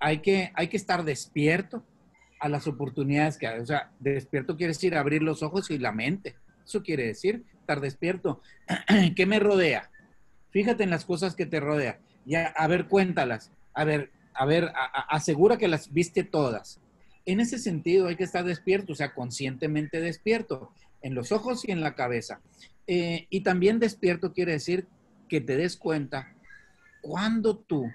hay que, hay que estar despierto a las oportunidades que hay. O sea, despierto quiere decir abrir los ojos y la mente. Eso quiere decir estar despierto. ¿Qué me rodea? Fíjate en las cosas que te rodea. Ya, a ver, cuéntalas. A ver, a ver, asegura que las viste todas. En ese sentido hay que estar despierto, o sea, conscientemente despierto, en los ojos y en la cabeza. Eh, y también despierto quiere decir que te des cuenta cuando tú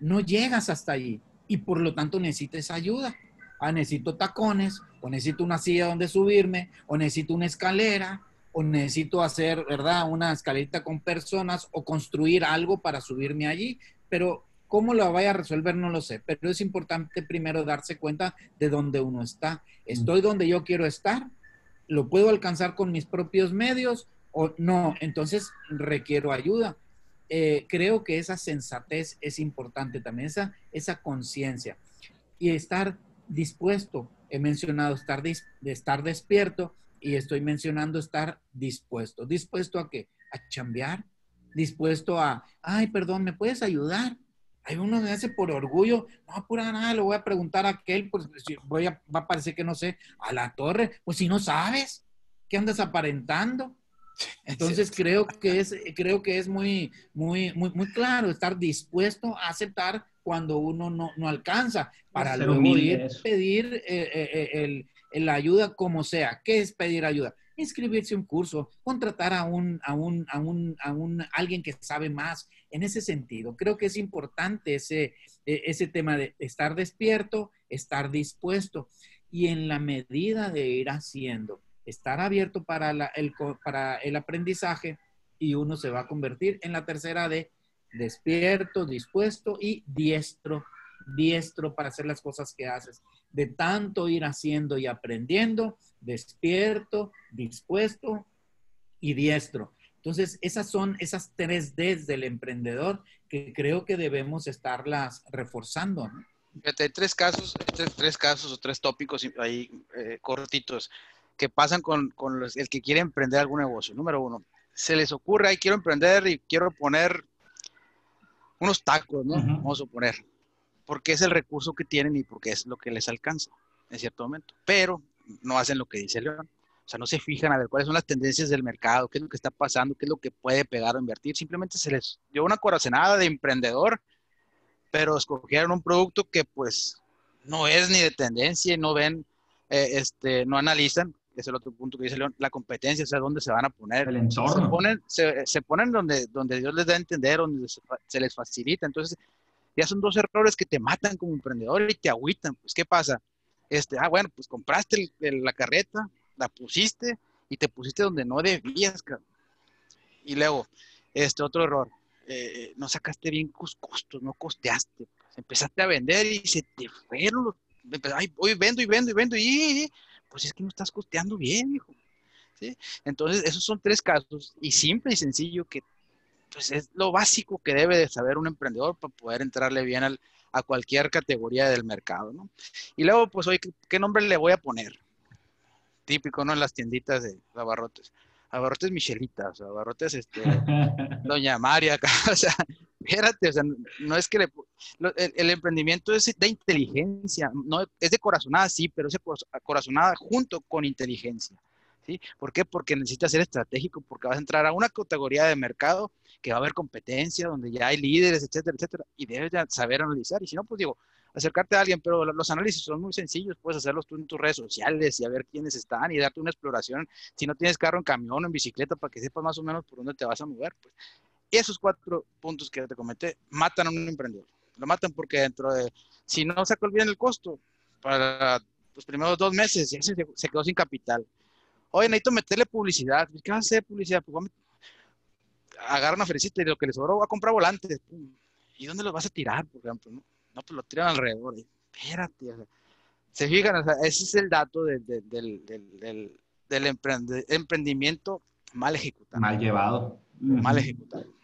no llegas hasta allí, y por lo tanto necesites ayuda. Ah, necesito tacones, o necesito una silla donde subirme, o necesito una escalera, o necesito hacer, ¿verdad? Una escalerita con personas, o construir algo para subirme allí. Pero cómo lo vaya a resolver no lo sé. Pero es importante primero darse cuenta de dónde uno está. ¿Estoy donde yo quiero estar? ¿Lo puedo alcanzar con mis propios medios? O no, entonces requiero ayuda. Eh, creo que esa sensatez es importante también, esa, esa conciencia. Y estar dispuesto, he mencionado estar, de estar despierto y estoy mencionando estar dispuesto. ¿Dispuesto a qué? A chambear, dispuesto a, ay, perdón, ¿me puedes ayudar? Hay uno que hace por orgullo, no, pura nada, lo voy a preguntar a aquel, pues voy a, va a parecer que no sé, a la torre, pues si no sabes, ¿qué andas aparentando? Entonces creo que es, creo que es muy, muy, muy, muy claro estar dispuesto a aceptar cuando uno no, no alcanza para luego ir pedir eh, eh, eh, el, la ayuda como sea. ¿Qué es pedir ayuda? Inscribirse a un curso, contratar a un, a un, a un, a un alguien que sabe más. En ese sentido, creo que es importante ese, e, ese tema de estar despierto, estar dispuesto. y en la medida de ir haciendo, estar abierto para, el, para el aprendizaje y uno se va a convertir en la tercera de despierto, dispuesto y diestro, diestro para hacer las cosas que haces. De tanto ir haciendo y aprendiendo, despierto, dispuesto y diestro. Entonces, esas son esas tres Ds del emprendedor que creo que debemos estarlas reforzando. Hay tres casos, tres, casos o tres tópicos ahí eh, cortitos que pasan con, el que quiere emprender algún negocio. Número uno, se les ocurre, ahí quiero emprender y quiero poner unos tacos, ¿no? Vamos a suponer, porque es el recurso que tienen y porque es lo que les alcanza en cierto momento. Pero no hacen lo que dice León. O sea, no se fijan a ver cuáles son las tendencias del mercado, qué es lo que está pasando, qué es lo que puede pegar o invertir. Simplemente se les dio una coracenada de emprendedor, pero escogieron un producto que pues no es ni de tendencia, no ven, eh, este, no analizan, es el otro punto que dice León, la competencia, o sea, dónde se van a poner. El entorno. Se ponen, se, se ponen donde, donde Dios les da a entender, donde se, se, les facilita. Entonces, ya son dos errores que te matan como emprendedor y te agüitan. Pues, ¿qué pasa? Este, ah, bueno, pues compraste la carreta, la pusiste y te pusiste donde no debías, Y luego, este otro error, eh, no sacaste bien tus costos, no costeaste. Pues, empezaste a vender y se te fueron los, ay, hoy vendo y vendo y vendo y, pues es que no estás costeando bien, hijo. ¿Sí? Entonces, esos son tres casos y simple y sencillo que pues es lo básico que debe de saber un emprendedor para poder entrarle bien al, a cualquier categoría del mercado, ¿no? Y luego, pues, hoy, ¿qué nombre le voy a poner? típico, ¿no? En las tienditas de abarrotes. Abarrotes Michelitas, abarrotes, este, Doña María, o sea, espérate, o sea, no es que el, emprendimiento es de inteligencia, no, es de corazonada, sí, pero es de corazonada junto con inteligencia. ¿Sí? ¿Por qué? Porque necesitas ser estratégico, porque vas a entrar a una categoría de mercado que va a haber competencia, donde ya hay líderes, etcétera, etcétera, y debes saber analizar. Y si no, pues digo, acercarte a alguien, pero los análisis son muy sencillos, puedes hacerlos tú en tus redes sociales y a ver quiénes están y darte una exploración, si no tienes carro en camión o en bicicleta, para que sepas más o menos por dónde te vas a mover. Pues. Esos cuatro puntos que te comenté matan a un emprendedor. Lo matan porque dentro de, si no sacó bien el costo, para los primeros dos meses se, quedó sin capital. Oye, necesito meterle publicidad. ¿Qué vas a hacer publicidad? Pues agarra una felicita y lo que le sobró va a comprar volantes. ¿Y dónde los vas a tirar, por ejemplo? ¿no? no, pues lo tiran alrededor. espérate, se fijan, ese es el dato del, emprendimiento mal ejecutado. Mal llevado. Mal ejecutado.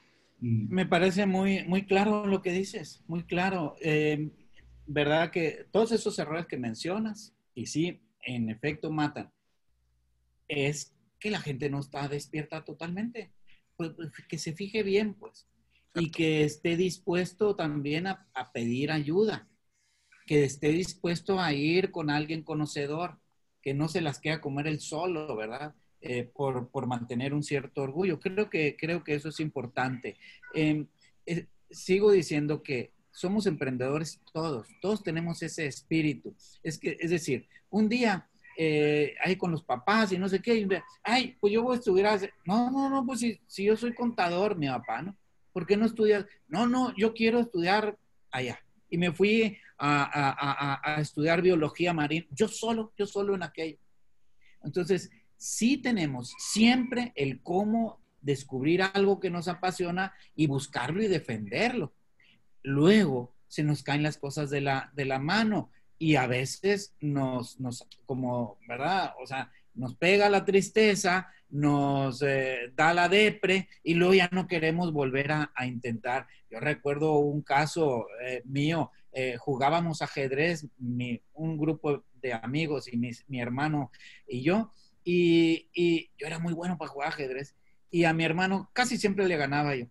Mm. Me parece muy, muy claro lo que dices, muy claro. Eh, ¿Verdad que todos esos errores que mencionas, y sí, en efecto matan, es que la gente no está despierta totalmente. Pues, pues que se fije bien, pues y que esté dispuesto también a, pedir ayuda, que esté dispuesto a ir con alguien conocedor, que no se las quede a comer el solo, ¿verdad? Eh, por, por, mantener un cierto orgullo. Creo que, creo que eso es importante. Em, eh, sigo diciendo que somos emprendedores todos, todos tenemos ese espíritu. Es, que, es decir, un día eh, ahí con los papás y no sé qué, ay, pues yo voy a estudiar. No, no, no, pues si, si yo soy contador, mi papá, ¿no? ¿por qué no estudias? No, no, yo quiero estudiar allá. Y me fui a, estudiar biología marina, yo solo, yo solo en aquello. Entonces, sí tenemos siempre el cómo descubrir algo que nos apasiona y buscarlo y defenderlo. Luego se nos caen las cosas de la, de la mano y a veces nos, nos, como, ¿verdad? O sea, nos pega la tristeza, nos eh, da la depre y luego ya no queremos volver a, intentar. Yo recuerdo un caso eh, mío, eh, jugábamos ajedrez, un grupo de amigos y mi hermano y yo, y, yo era muy bueno para jugar ajedrez y a mi hermano casi siempre le ganaba yo.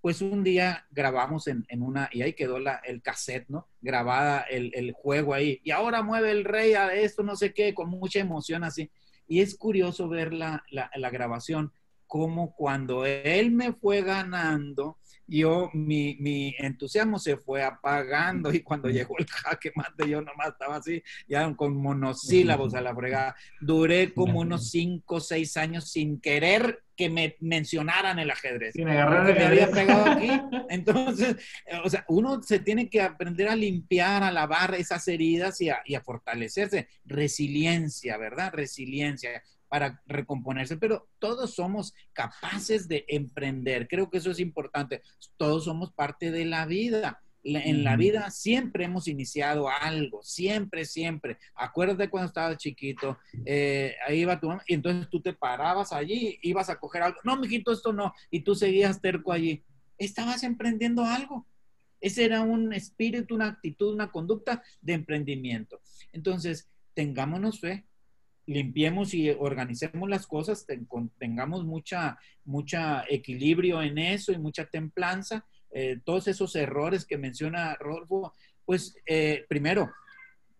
Pues un día grabamos en, una, y ahí quedó la, el cassette, ¿no? Grabada el, juego ahí. Y ahora mueve el rey a esto, no sé qué, con mucha emoción así. Y es curioso ver la, la, grabación, cómo cuando él me fue ganando, yo, mi, mi, entusiasmo se fue apagando y cuando llegó el jaque mate yo nomás estaba así, ya con monosílabos a la fregada. Duré como unos cinco o seis años sin querer que me mencionaran el ajedrez. me había pegado aquí. Entonces, o sea, uno se tiene que aprender a limpiar, a lavar esas heridas y a, y a fortalecerse. Resiliencia, ¿verdad? Resiliencia para recomponerse, pero todos somos capaces de emprender. Creo que eso es importante. Todos somos parte de la vida. En la vida siempre hemos iniciado algo, siempre, siempre. Acuérdate cuando estabas chiquito, eh, ahí iba tu mamá, y entonces tú te parabas allí, ibas a coger algo. No, mijito, esto no. Y tú seguías terco allí. Estabas emprendiendo algo. Ese era un espíritu, una actitud, una conducta de emprendimiento. Entonces, tengámonos fe, limpiemos y organicemos las cosas, tengamos mucha, mucha equilibrio en eso y mucha templanza. Eh, todos esos errores que menciona Rodolfo, pues eh, primero,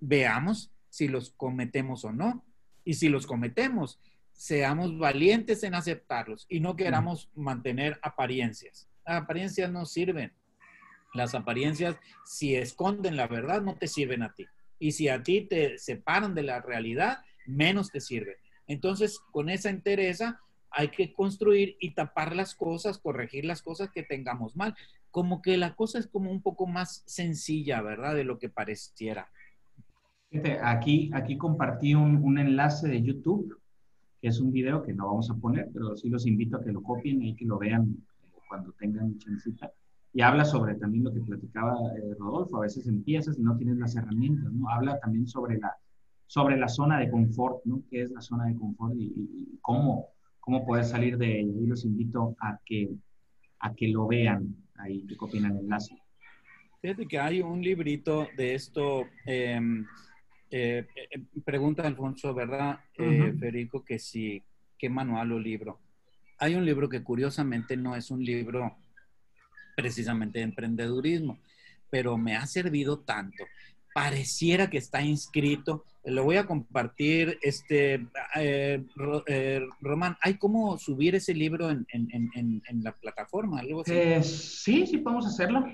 veamos si los cometemos o no. Y si los cometemos, seamos valientes en aceptarlos y no queramos mantener apariencias. Las apariencias no sirven. Las apariencias, si esconden la verdad, no te sirven a ti. Y si a ti te separan de la realidad, menos te sirve. Entonces, con esa entereza hay que construir y tapar las cosas, corregir las cosas que tengamos mal. Como que la cosa es como un poco más sencilla, ¿verdad? De lo que pareciera. Aquí, aquí compartí un, enlace de YouTube, que es un video que no vamos a poner, pero sí los invito a que lo copien y que lo vean eh, cuando tengan chancita. Y habla sobre también lo que platicaba eh, Rodolfo, a veces empiezas y no tienes las herramientas, ¿no? Habla también sobre la, sobre la zona de confort, ¿no? ¿Qué es la zona de confort y, cómo, cómo poder salir de ella? Y los invito a que, a que lo vean ahí, que copien el enlace. Fíjate que hay un librito de esto, em, eh, eh, pregunta Alfonso, ¿verdad, eh, Federico, que si, qué manual o libro? Hay un libro que curiosamente no es un libro precisamente de emprendedurismo, pero me ha servido tanto pareciera que está inscrito. Lo voy a compartir, este, eh, eh, Román, ¿hay cómo subir ese libro en, la plataforma? Eh, sí, sí podemos hacerlo.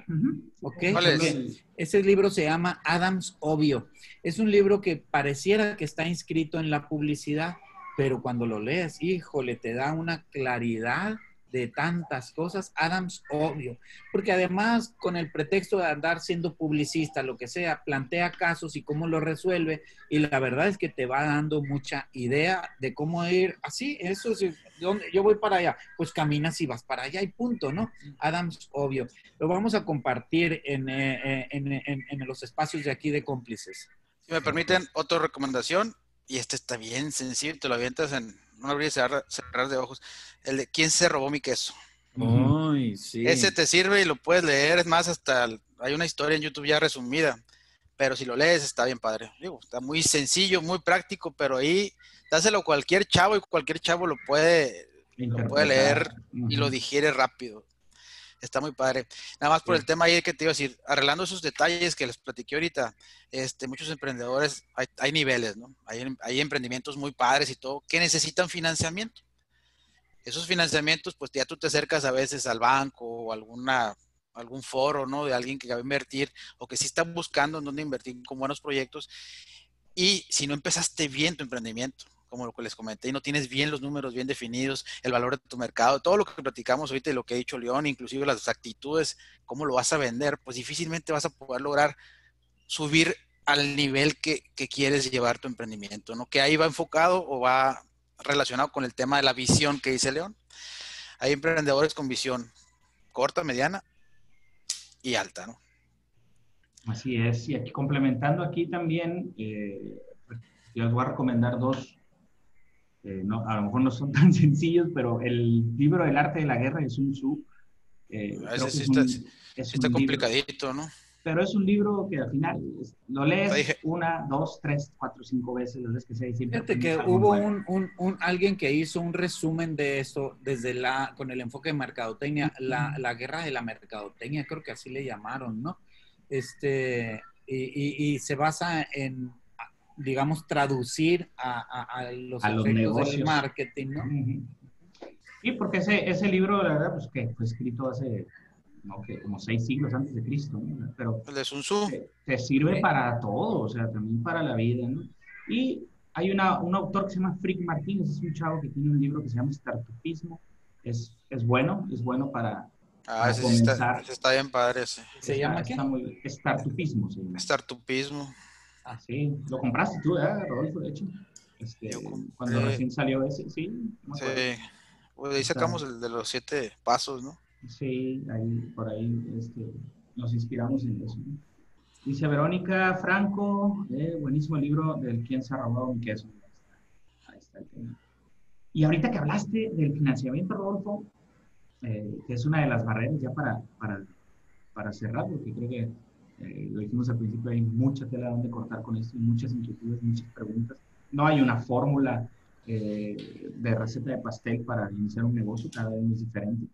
Ese libro se llama Adams Obvio. Es un libro que pareciera que está inscrito en la publicidad, pero cuando lo lees, híjole, te da una claridad de tantas cosas, Adams obvio, porque además con el pretexto de andar siendo publicista, lo que sea, plantea casos y cómo lo resuelve y la verdad es que te va dando mucha idea de cómo ir así, eso sí, yo voy para allá, pues caminas y vas para allá y punto, ¿no? Adams obvio. Lo vamos a compartir en, eh, eh, en, los espacios de aquí de cómplices. Si me permiten, otra recomendación, y este está bien sencillo, te lo avientas en no abrir y cerrar, de ojos. El de ¿Quién se robó mi queso? Sí. Ese te sirve y lo puedes leer. Es más, hasta hay una historia en YouTube ya resumida. Pero si lo lees, está bien padre. Digo, está muy sencillo, muy práctico, pero ahí dáselo a cualquier chavo y cualquier chavo lo puede, lo puede leer y lo digiere rápido está muy padre. Nada más por el tema ahí que te iba a decir, arreglando esos detalles que les platiqué ahorita, este, muchos emprendedores, hay, niveles, ¿no? Hay, hay, emprendimientos muy padres y todo que necesitan financiamiento. Esos financiamientos, pues ya tú te acercas a veces al banco o alguna algún foro, ¿no? De alguien que va a invertir o que sí está buscando en dónde invertir con buenos proyectos. Y si no empezaste bien tu emprendimiento, como lo que les comenté, y no tienes bien los números bien definidos, el valor de tu mercado, todo lo que platicamos ahorita y lo que ha dicho León, inclusive las actitudes, cómo lo vas a vender, pues difícilmente vas a poder lograr subir al nivel que, quieres llevar tu emprendimiento, ¿no? Que ahí va enfocado o va relacionado con el tema de la visión que dice León. Hay emprendedores con visión corta, mediana y alta, ¿no? Así es, y aquí complementando aquí también, eh, yo les voy a recomendar dos, eh, no, a lo mejor no son tan sencillos, pero el libro El arte de la guerra de Sun Tzu. Eh, ah, sí está, complicadito, ¿no? Pero es un libro que al final lo lees una, dos, tres, cuatro, cinco veces, las veces que sea. Fíjate que hubo un, un, alguien que hizo un resumen de eso desde la, con el enfoque de mercadotecnia, la, la guerra de la mercadotecnia, creo que así le llamaron, ¿no? Este, y, y se basa en digamos, traducir a, los efectos del marketing, ¿no? Sí, porque ese, ese libro, la verdad, pues que fue escrito hace no, que como seis siglos antes de Cristo, ¿no? Pero El de Sun Tzu. te, te sirve para todo, o sea, también para la vida, ¿no? Y hay una, un autor que se llama Frick Martínez, es un chavo que tiene un libro que se llama Startupismo, es, es bueno, es bueno para, Ah, ese sí está, comenzar. ese está bien padre ese. ¿Se está- llama qué? está muy- Startupismo, se llama. Startupismo. Ah, sí, lo compraste tú, ¿verdad, Rodolfo? De hecho, este, cuando recién salió ese, sí. no Sí. Pues ahí sacamos el de los siete pasos, ¿no? Sí, ahí, por ahí este, nos inspiramos en eso. ¿no? Dice Verónica Franco, eh, buenísimo libro del quién se ha robado mi queso. Ahí está el tema. Y ahorita que hablaste del financiamiento, Rodolfo, eh, que es una de las barreras ya para, para, para cerrar, porque creo que eh, lo dijimos al principio, hay mucha tela donde cortar con esto, muchas inquietudes, muchas preguntas. No hay una fórmula eh, de receta de pastel para iniciar un negocio, cada vez es diferente.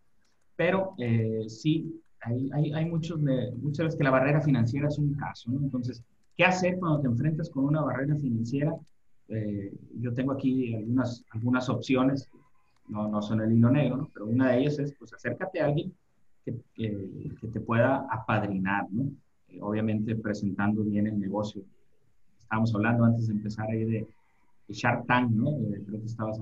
Pero eh, sí, hay, hay, hay muchos de- muchas veces que la barrera financiera es un caso, ¿no? Entonces, ¿qué hacer cuando te enfrentas con una barrera financiera? Eh, yo tengo aquí algunas, algunas opciones, no, no son el hilo negro, ¿no? Pero una de ellas es, pues, acércate a alguien que, que, que te pueda apadrinar, ¿no? Eh, obviamente presentando bien el negocio. Estábamos hablando antes de empezar ahí de, de Shark Tank, ¿no? Eh, creo que estabas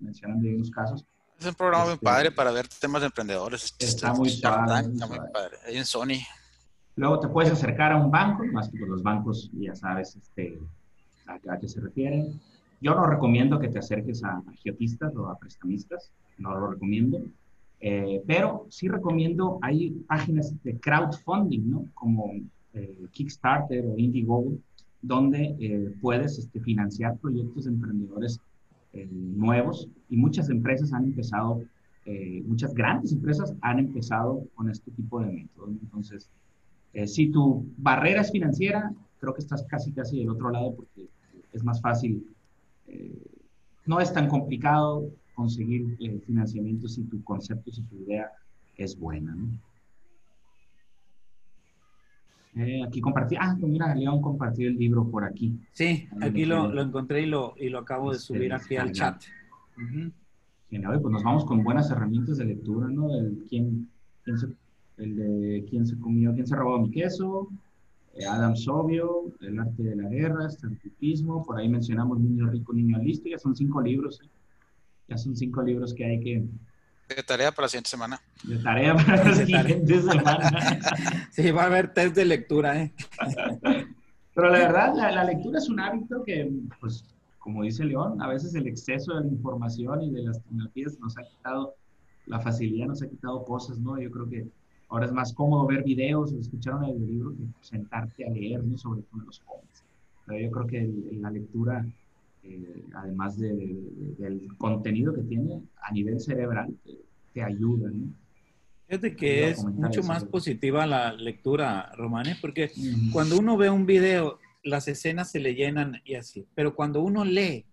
mencionando ahí unos casos. Es un programa muy Este- padre para ver temas de emprendedores. Este, Está muy Shark suave, Tank, muy Está muy padre. Ahí en Sony. Luego te puedes acercar a un banco, más que pues los bancos ya sabes este, a, a qué se refieren. Yo no recomiendo que te acerques a agiotistas o a prestamistas, no lo recomiendo. Eh, pero sí recomiendo, hay páginas de crowdfunding, ¿no? Como eh, Kickstarter o Indiegogo, donde eh, puedes este, financiar proyectos de emprendedores eh, nuevos y muchas empresas han empezado, eh, muchas grandes empresas han empezado con este tipo de métodos. Entonces, eh, si tu barrera es financiera, creo que estás casi casi del otro lado porque es más fácil, no es tan complicado conseguir eh, financiamiento si tu concepto, si tu idea es buena. ¿no? Eh, aquí compartí, ah, pues mira, León compartió el libro por aquí. Sí, aquí lo lo, encontré y lo, y lo acabo de Este, subir aquí al chat. Ujú. Genial, pues nos vamos con buenas herramientas de lectura, ¿no? El quién, quién se, el de quién se comió, quién se robó mi queso, eh, Adam Sobio, El arte de la guerra, Startupismo, por ahí mencionamos Niño rico, niño listo, ya son cinco libros, ¿eh? Ya son cinco libros que hay que, De tarea para la siguiente semana. de tarea para la siguiente semana. Sí, va a haber test de lectura, ¿eh? Pero la verdad, la, la lectura es un hábito que, pues, como dice León, a veces el exceso de la información y de las tecnologías nos ha quitado, la facilidad nos ha quitado cosas, ¿no? Yo creo que ahora es más cómodo ver videos o escuchar un audiolibro que sentarte a leer, ¿no? Sobre todo en los jóvenes. Pero yo creo que el- la lectura, eh, además de- de- de- del contenido que tiene a nivel cerebral, te, te ayuda, ¿no? Fíjate que es mucho más positiva la lectura, Romane, porque cuando uno ve un video, las escenas se le llenan y así. Pero cuando uno lee,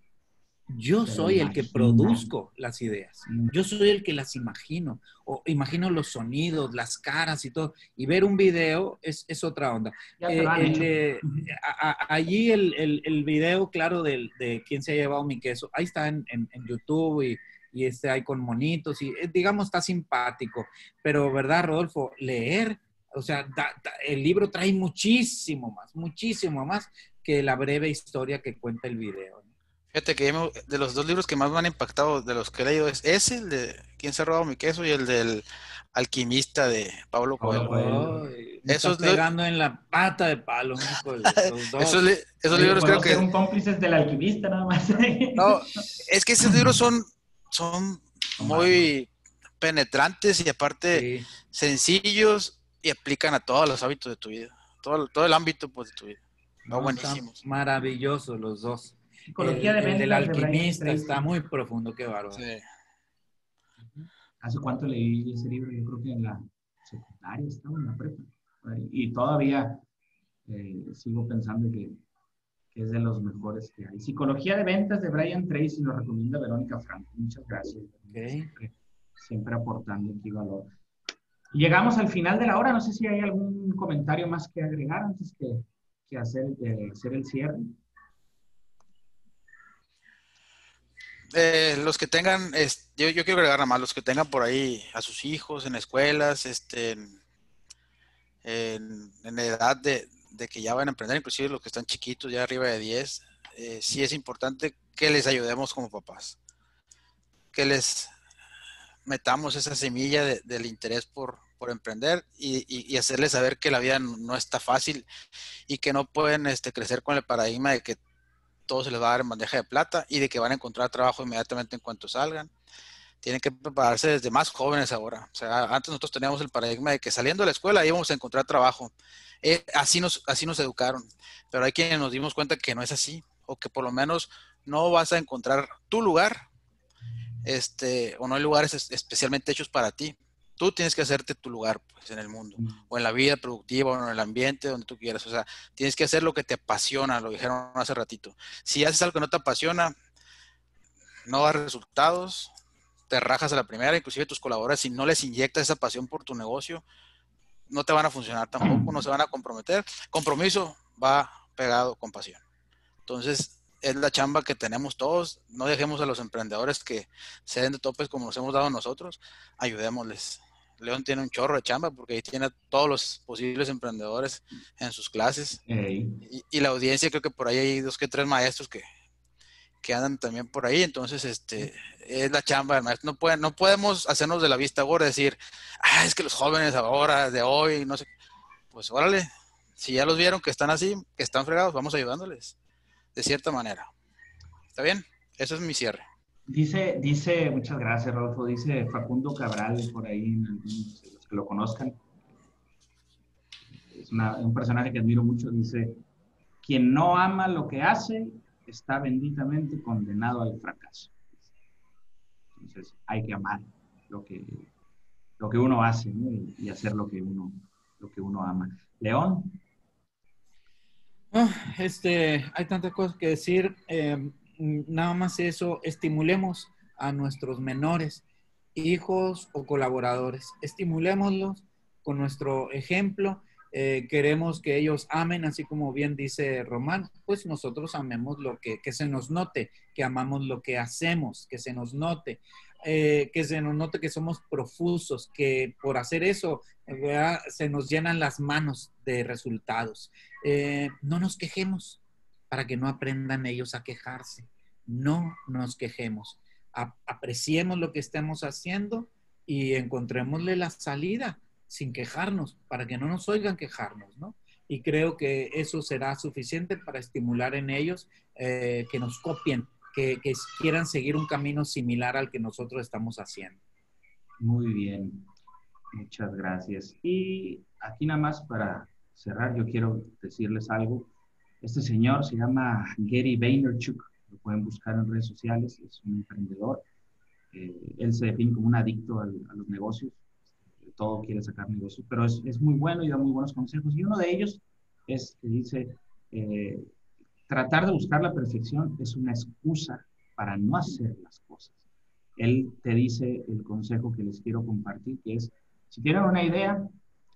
yo soy el que produzco las ideas. Mm. Yo soy el que las imagino. O imagino los sonidos, las caras y todo. Y ver un video es, es otra onda. Eh, el, eh, a- a- allí el, el- el video, claro, del, de quién se ha llevado mi queso, ahí está en, en- en YouTube y, y este ahí con monitos y eh, digamos está simpático. Pero, ¿verdad, Rodolfo? Leer, o sea, da- da- el libro trae muchísimo más, muchísimo más que la breve historia que cuenta el video. Fíjate que me- de los dos libros que más me han impactado de los que he leído es ese, el de ¿Quién se ha robado mi queso? y el del Alquimista de Pablo Coelho. Me Esos pegando en la pata de palo. Esos, li- esos Oye, libros creo que... un cómplices del alquimista nada más. No, es que esos libros son, son muy penetrantes y aparte Sí. sencillos y aplican a todos los hábitos de tu vida. Todo, todo el ámbito pues, de tu vida. No, No, buenísimos. maravillosos los dos. Psicología el, de el ventas del de Brian alquimista está muy profundo, qué bárbaro. Sí. ¿Hace cuánto leí ese libro? Yo creo que en la secundaria estaba en la prepa. Y todavía eh, sigo pensando que, que es de los mejores que hay. Psicología de ventas de Brian Tracy nos recomienda Verónica Franco. Muchas gracias. Siempre, siempre aportando aquí valor. Llegamos al final de la hora. No sé si hay algún comentario más que agregar antes que, que hacer, de hacer el cierre. Eh, los que tengan, yo, yo, quiero agregar nada más, los que tengan por ahí a sus hijos en escuelas, este, en, en edad de, que ya van a emprender, inclusive los que están chiquitos, ya arriba de 10, eh, sí es importante que les ayudemos como papás, que les metamos esa semilla del interés por, por emprender y, y, hacerles saber que la vida no está fácil y que no pueden este, crecer con el paradigma de que todo se les va a dar en bandeja de plata y de que van a encontrar trabajo inmediatamente en cuanto salgan. Tienen que prepararse desde más jóvenes ahora. O sea, antes nosotros teníamos el paradigma de que saliendo de la escuela íbamos a encontrar trabajo. Eh, así, nos, así nos educaron. Pero hay quienes nos dimos cuenta que no es así. O que por lo menos no vas a encontrar tu lugar. Este, o no hay lugares especialmente hechos para ti. Tú tienes que hacerte tu lugar pues, en el mundo, o en la vida productiva, o en el ambiente, donde tú quieras. O sea, tienes que hacer lo que te apasiona, lo dijeron hace ratito. Si haces algo que no te apasiona, no das resultados, te rajas a la primera, inclusive tus colaboradores, si no les inyectas esa pasión por tu negocio, no te van a funcionar tampoco, no se van a comprometer. Compromiso va pegado con pasión. Entonces, es la chamba que tenemos todos. No dejemos a los emprendedores que se den de topes como nos hemos dado nosotros. Ayudémosles. León tiene un chorro de chamba porque ahí tiene a todos los posibles emprendedores en sus clases. Y, la audiencia, creo que por ahí hay dos que tres maestros que, que andan también por ahí. Entonces, este, es la chamba del maestro. No, pueden, no podemos hacernos de la vista gorda, decir, ah, es que los jóvenes ahora, de hoy, no sé. Pues órale, si ya los vieron que están así, que están fregados, vamos ayudándoles, de cierta manera. ¿Está bien? Eso es mi cierre. Dice, dice, muchas gracias, Rodolfo, dice Facundo Cabral, por ahí, los que lo conozcan. Es un personaje que admiro mucho, dice, quien no ama lo que hace está benditamente condenado al fracaso. Entonces hay que amar lo que, lo que uno hace y hacer lo que uno, lo que uno ama. León. Ah, este, hay tantas cosas que decir. Eh, nada más eso, estimulemos a nuestros menores, hijos o colaboradores, estimulémoslos con nuestro ejemplo. Eh, queremos que ellos amen, así como bien dice Román, pues nosotros amemos lo que, que se nos note, que amamos lo que hacemos, que se nos note. Eh, que se nos note que somos profusos, que por hacer eso se nos llenan las manos de resultados. Eh, no nos quejemos, para que no aprendan ellos a quejarse. No nos quejemos. apreciemos lo que estemos haciendo y encontrémosle la salida sin quejarnos, para que no nos oigan quejarnos, ¿no? Y creo que eso será suficiente para estimular en ellos eh, que nos copien, que, que quieran seguir un camino similar al que nosotros estamos haciendo. Muy bien, muchas gracias. Y aquí nada más para cerrar, yo quiero decirles algo. Este señor se llama Gary Vaynerchuk, lo pueden buscar en redes sociales, es un emprendedor. Eh, él se define como un adicto a los negocios, de todo quiere sacar negocios, pero es, es, muy bueno y da muy buenos consejos. Y uno de ellos es que dice, eh, tratar de buscar la perfección es una excusa para no hacer las cosas. Él te dice el consejo que les quiero compartir, que es, si tienen una idea,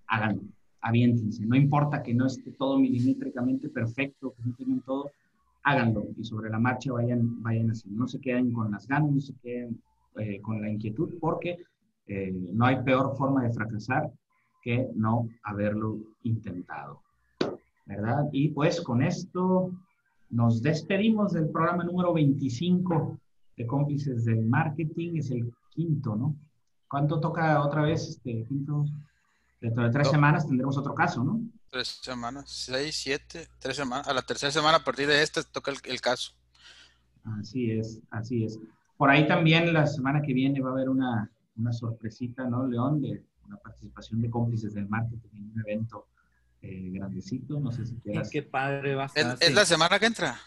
háganlo aviéntense. No importa que no esté todo milimétricamente perfecto, que no tengan todo, háganlo y sobre la marcha vayan, vayan así. No se queden con las ganas, no se queden eh, con la inquietud, porque eh, no hay peor forma de fracasar que no haberlo intentado. ¿Verdad? Y pues con esto nos despedimos del programa número 25 de cómplices del marketing. Es el quinto, ¿no? ¿Cuánto toca otra vez este quinto? Dentro de tres semanas tendremos otro caso, ¿no? Tres semanas, seis, siete, tres semanas. A la tercera semana, a partir de este, toca el, caso. Así es, así es. Por ahí también la semana que viene va a haber una, una sorpresita, ¿no, León? De una participación de cómplices del marketing en un evento eh, grandecito. No sé si quieras. Qué padre va a estar. ¿Es, la semana que entra?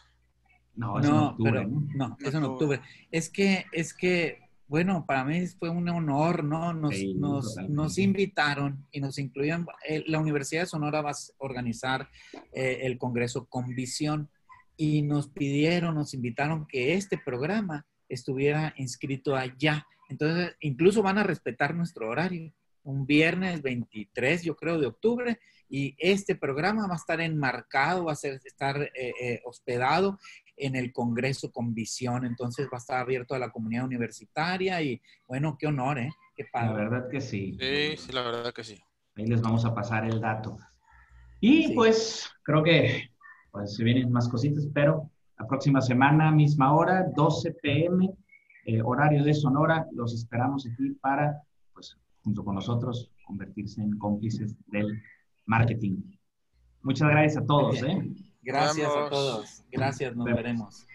No, es en octubre. ¿no? no, es en octubre. Es que, es que bueno, para mí fue un honor, ¿no? Nos, nos, nos invitaron y nos incluían. Eh, la Universidad de Sonora va a organizar eh, el Congreso con Visión y nos pidieron, nos invitaron que este programa estuviera inscrito allá. Entonces, incluso van a respetar nuestro horario. Un viernes 23, yo creo, de octubre, y este programa va a estar enmarcado, va a ser, estar eh, hospedado en el Congreso con visión, entonces va a estar abierto a la comunidad universitaria y bueno, qué honor, ¿eh? Qué padre. La verdad que sí. Sí, sí, la verdad que sí. Ahí les vamos a pasar el dato. Y pues creo que pues, se vienen más cositas, pero la próxima semana, misma hora, 12 pm, eh, horario de Sonora, los esperamos aquí para, pues, junto con nosotros, convertirse en cómplices del marketing. Muchas gracias a todos. ¿eh? Gracias a todos. Gracias, nos veremos.